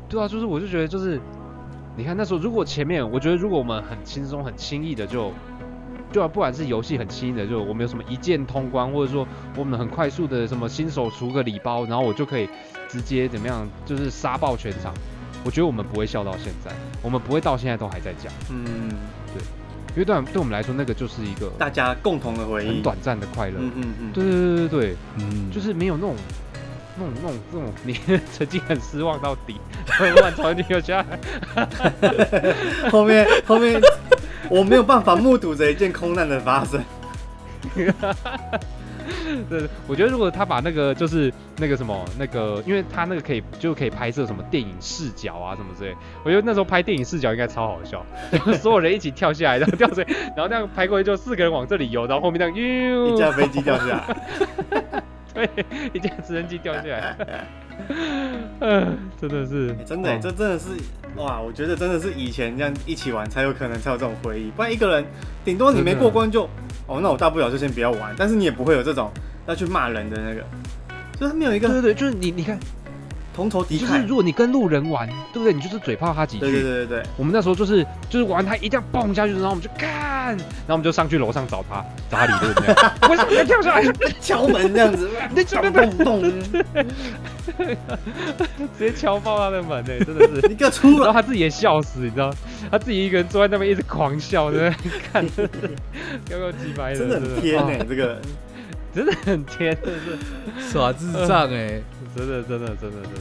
[SPEAKER 2] 对啊，就是我就觉得就是，你看那时候如果前面，我觉得如果我们很轻松、很轻易的就，就啊，不管是游戏很轻的，就我们有什么一键通关，或者说我们很快速的什么新手出个礼包，然后我就可以直接怎么样，就是杀爆全场。我觉得我们不会笑到现在，我们不会到现在都还在讲，
[SPEAKER 3] 嗯，对
[SPEAKER 2] 因为对对我们来说，那个就是一个
[SPEAKER 3] 大家共同的回忆。
[SPEAKER 2] 很短暂的快乐。
[SPEAKER 3] 嗯嗯嗯，
[SPEAKER 2] 对对对对对，
[SPEAKER 1] 嗯，
[SPEAKER 2] 就是没有那种。那种、那种、那种，你曾经很失望到底，突然突然又下来，
[SPEAKER 3] 后面后面我没有办法目睹着一件空难的发生。
[SPEAKER 2] 对，我觉得如果他把那个就是那个什么那个，因为他那个可以就可以拍摄什么电影视角啊什么之类，我觉得那时候拍电影视角应该超好笑，就是所有人一起跳下来，然后掉水，然后那样拍过去就四个人往这里游，然后后面那样哟，
[SPEAKER 3] 一架飞机掉下来，
[SPEAKER 2] 对，一架直升机掉下来，嗯，真的是
[SPEAKER 3] 欸，真的、这真的是哇！我觉得真的是以前这样一起玩才有可能才有这种回忆，不然一个人顶多你没过关就哦，那我大不了就先不要玩，但是你也不会有这种要去骂人的那个，就是他没有一个
[SPEAKER 2] 对对对，就是你你看，
[SPEAKER 3] 同仇敌忾。
[SPEAKER 2] 就是如果你跟路人玩，对不对？你就是嘴炮他几句，
[SPEAKER 3] 对对对对对，
[SPEAKER 2] 我们那时候就是就是玩他一定要蹦下去，然后我们就干，然后我们就上去楼上找他，找他理论这样。为什么要跳下来？
[SPEAKER 3] 敲门这样子，
[SPEAKER 2] 你怎么
[SPEAKER 3] 咚咚咚，
[SPEAKER 2] 直接敲爆他的门呢、真的是。
[SPEAKER 3] 你给我出来！
[SPEAKER 2] 然后他自己也笑死，你知道，他自己一个人坐在那边一直狂笑，对不对？看，有够鸡掰的，
[SPEAKER 3] 真的很天呢、
[SPEAKER 2] 哦
[SPEAKER 3] 这个
[SPEAKER 2] 真的很天，真的是，
[SPEAKER 1] 耍智障哎、
[SPEAKER 2] 真的真的真的真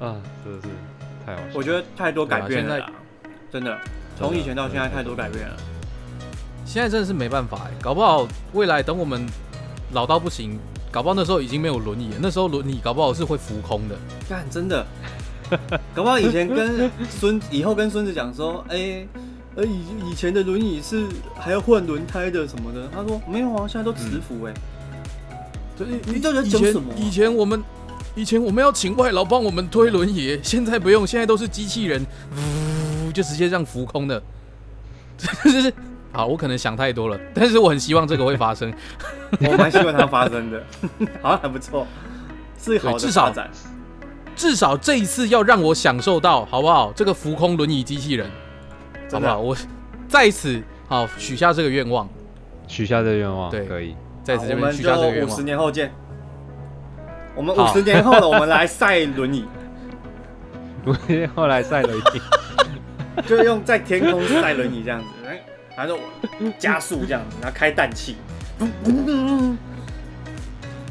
[SPEAKER 2] 的，啊，真的是太好笑了。
[SPEAKER 3] 我觉得太多改变了真的，从以前到现在太多改变了。
[SPEAKER 1] 现在真的是没办法哎、搞不好未来等我们老到不行，搞不好那时候已经没有轮椅了，那时候轮椅搞不好是会浮空的。
[SPEAKER 3] 干，真的，搞不好以前跟孙以后跟孙子讲说，哎、呃以以前的轮椅是还要换轮胎的什么的，他说没有啊，现在都磁浮哎、
[SPEAKER 1] 对，
[SPEAKER 3] 你到底在
[SPEAKER 1] 以前
[SPEAKER 3] 讲什么啊
[SPEAKER 1] 以前我们以前我们要请外劳帮我们推轮椅，现在不用，现在都是机器人，呜就直接这样浮空的。就是好，我可能想太多了，但是我很希望这个会发生。
[SPEAKER 3] 我蛮希望它发生的，好像还不错，是好的
[SPEAKER 1] 对至少
[SPEAKER 3] 发展。
[SPEAKER 1] 至少这一次要让我享受到，好不好？这个浮空轮椅机器人，好不好？我在此好许下这个愿望，
[SPEAKER 2] 许下这个愿望，
[SPEAKER 1] 对
[SPEAKER 2] 可以。
[SPEAKER 1] 在
[SPEAKER 3] 好我们就五十。年后见。我们五十年后了，我们来赛轮椅，
[SPEAKER 2] 后来赛轮椅，
[SPEAKER 3] 就用在天空赛轮椅这样子，哎，然后我加速这样子，然后开氮气，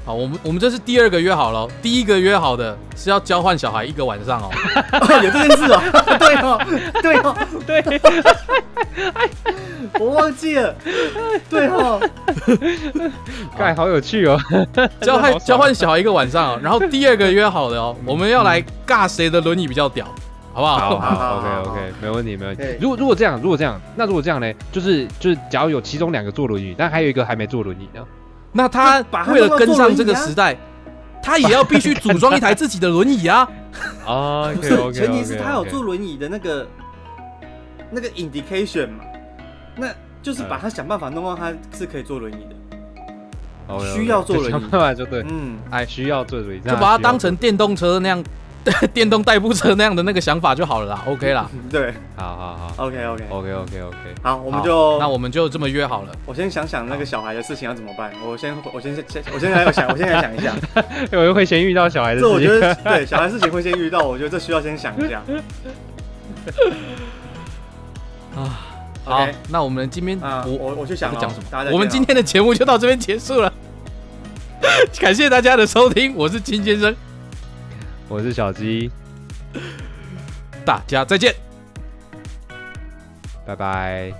[SPEAKER 1] 好，我们我们这是第二个约好了哦，第一个约好的是要交换小孩一个晚上哦。
[SPEAKER 3] 哦，有这件事哦，对哦，对哦，
[SPEAKER 2] 对，
[SPEAKER 3] 我忘记了，对哦，
[SPEAKER 2] 盖好有趣哦。
[SPEAKER 1] 交换交换小孩一个晚上哦，然后第二个约好的哦，我们要来尬谁的轮椅比较屌，好不好？
[SPEAKER 2] 好
[SPEAKER 3] 好
[SPEAKER 2] 好
[SPEAKER 3] 好好
[SPEAKER 2] ，OK OK，没问题没问题。如果如果这样，如果这样，那如果这样呢？就是就是，假如有其中两个坐轮椅，但还有一个还没坐轮椅呢？
[SPEAKER 1] 那他
[SPEAKER 3] 把他
[SPEAKER 1] 为了跟上这个时代，他也要必须组装一台自己的轮椅啊。
[SPEAKER 2] 啊
[SPEAKER 3] 不是，前提是他有坐轮椅的那个那个 indication 嘛，那就是把他想办法弄到他是可以坐轮椅的，需要坐轮椅。
[SPEAKER 2] 想办法就对，
[SPEAKER 3] 嗯，
[SPEAKER 2] 哎，需要坐轮椅，
[SPEAKER 1] 就把它当成电动车那样，电动代步车那样的那个想法就好了啦，OK 啦。
[SPEAKER 3] 对
[SPEAKER 2] 好好好
[SPEAKER 3] ，OK OK，，OK
[SPEAKER 2] OK OK，
[SPEAKER 3] 好，我们就
[SPEAKER 1] 那我们就这么约好了。
[SPEAKER 3] 我先想想那个小孩的事情要怎么办。我先，我先，先，我现在来想，我现在来想一下。
[SPEAKER 2] 我又会先遇到小孩的
[SPEAKER 3] 这我觉
[SPEAKER 2] 事情。
[SPEAKER 3] 得对小孩事情会先遇到，我觉得这需要先想一下。
[SPEAKER 1] 啊，好那我们今天
[SPEAKER 3] 啊，
[SPEAKER 1] 我
[SPEAKER 3] 我我去想
[SPEAKER 1] 讲什么我们今天的节目就到这边结束了，感谢大家的收听，我是金先生，
[SPEAKER 2] 我是小鸡，
[SPEAKER 1] 大家再见。
[SPEAKER 2] 拜拜。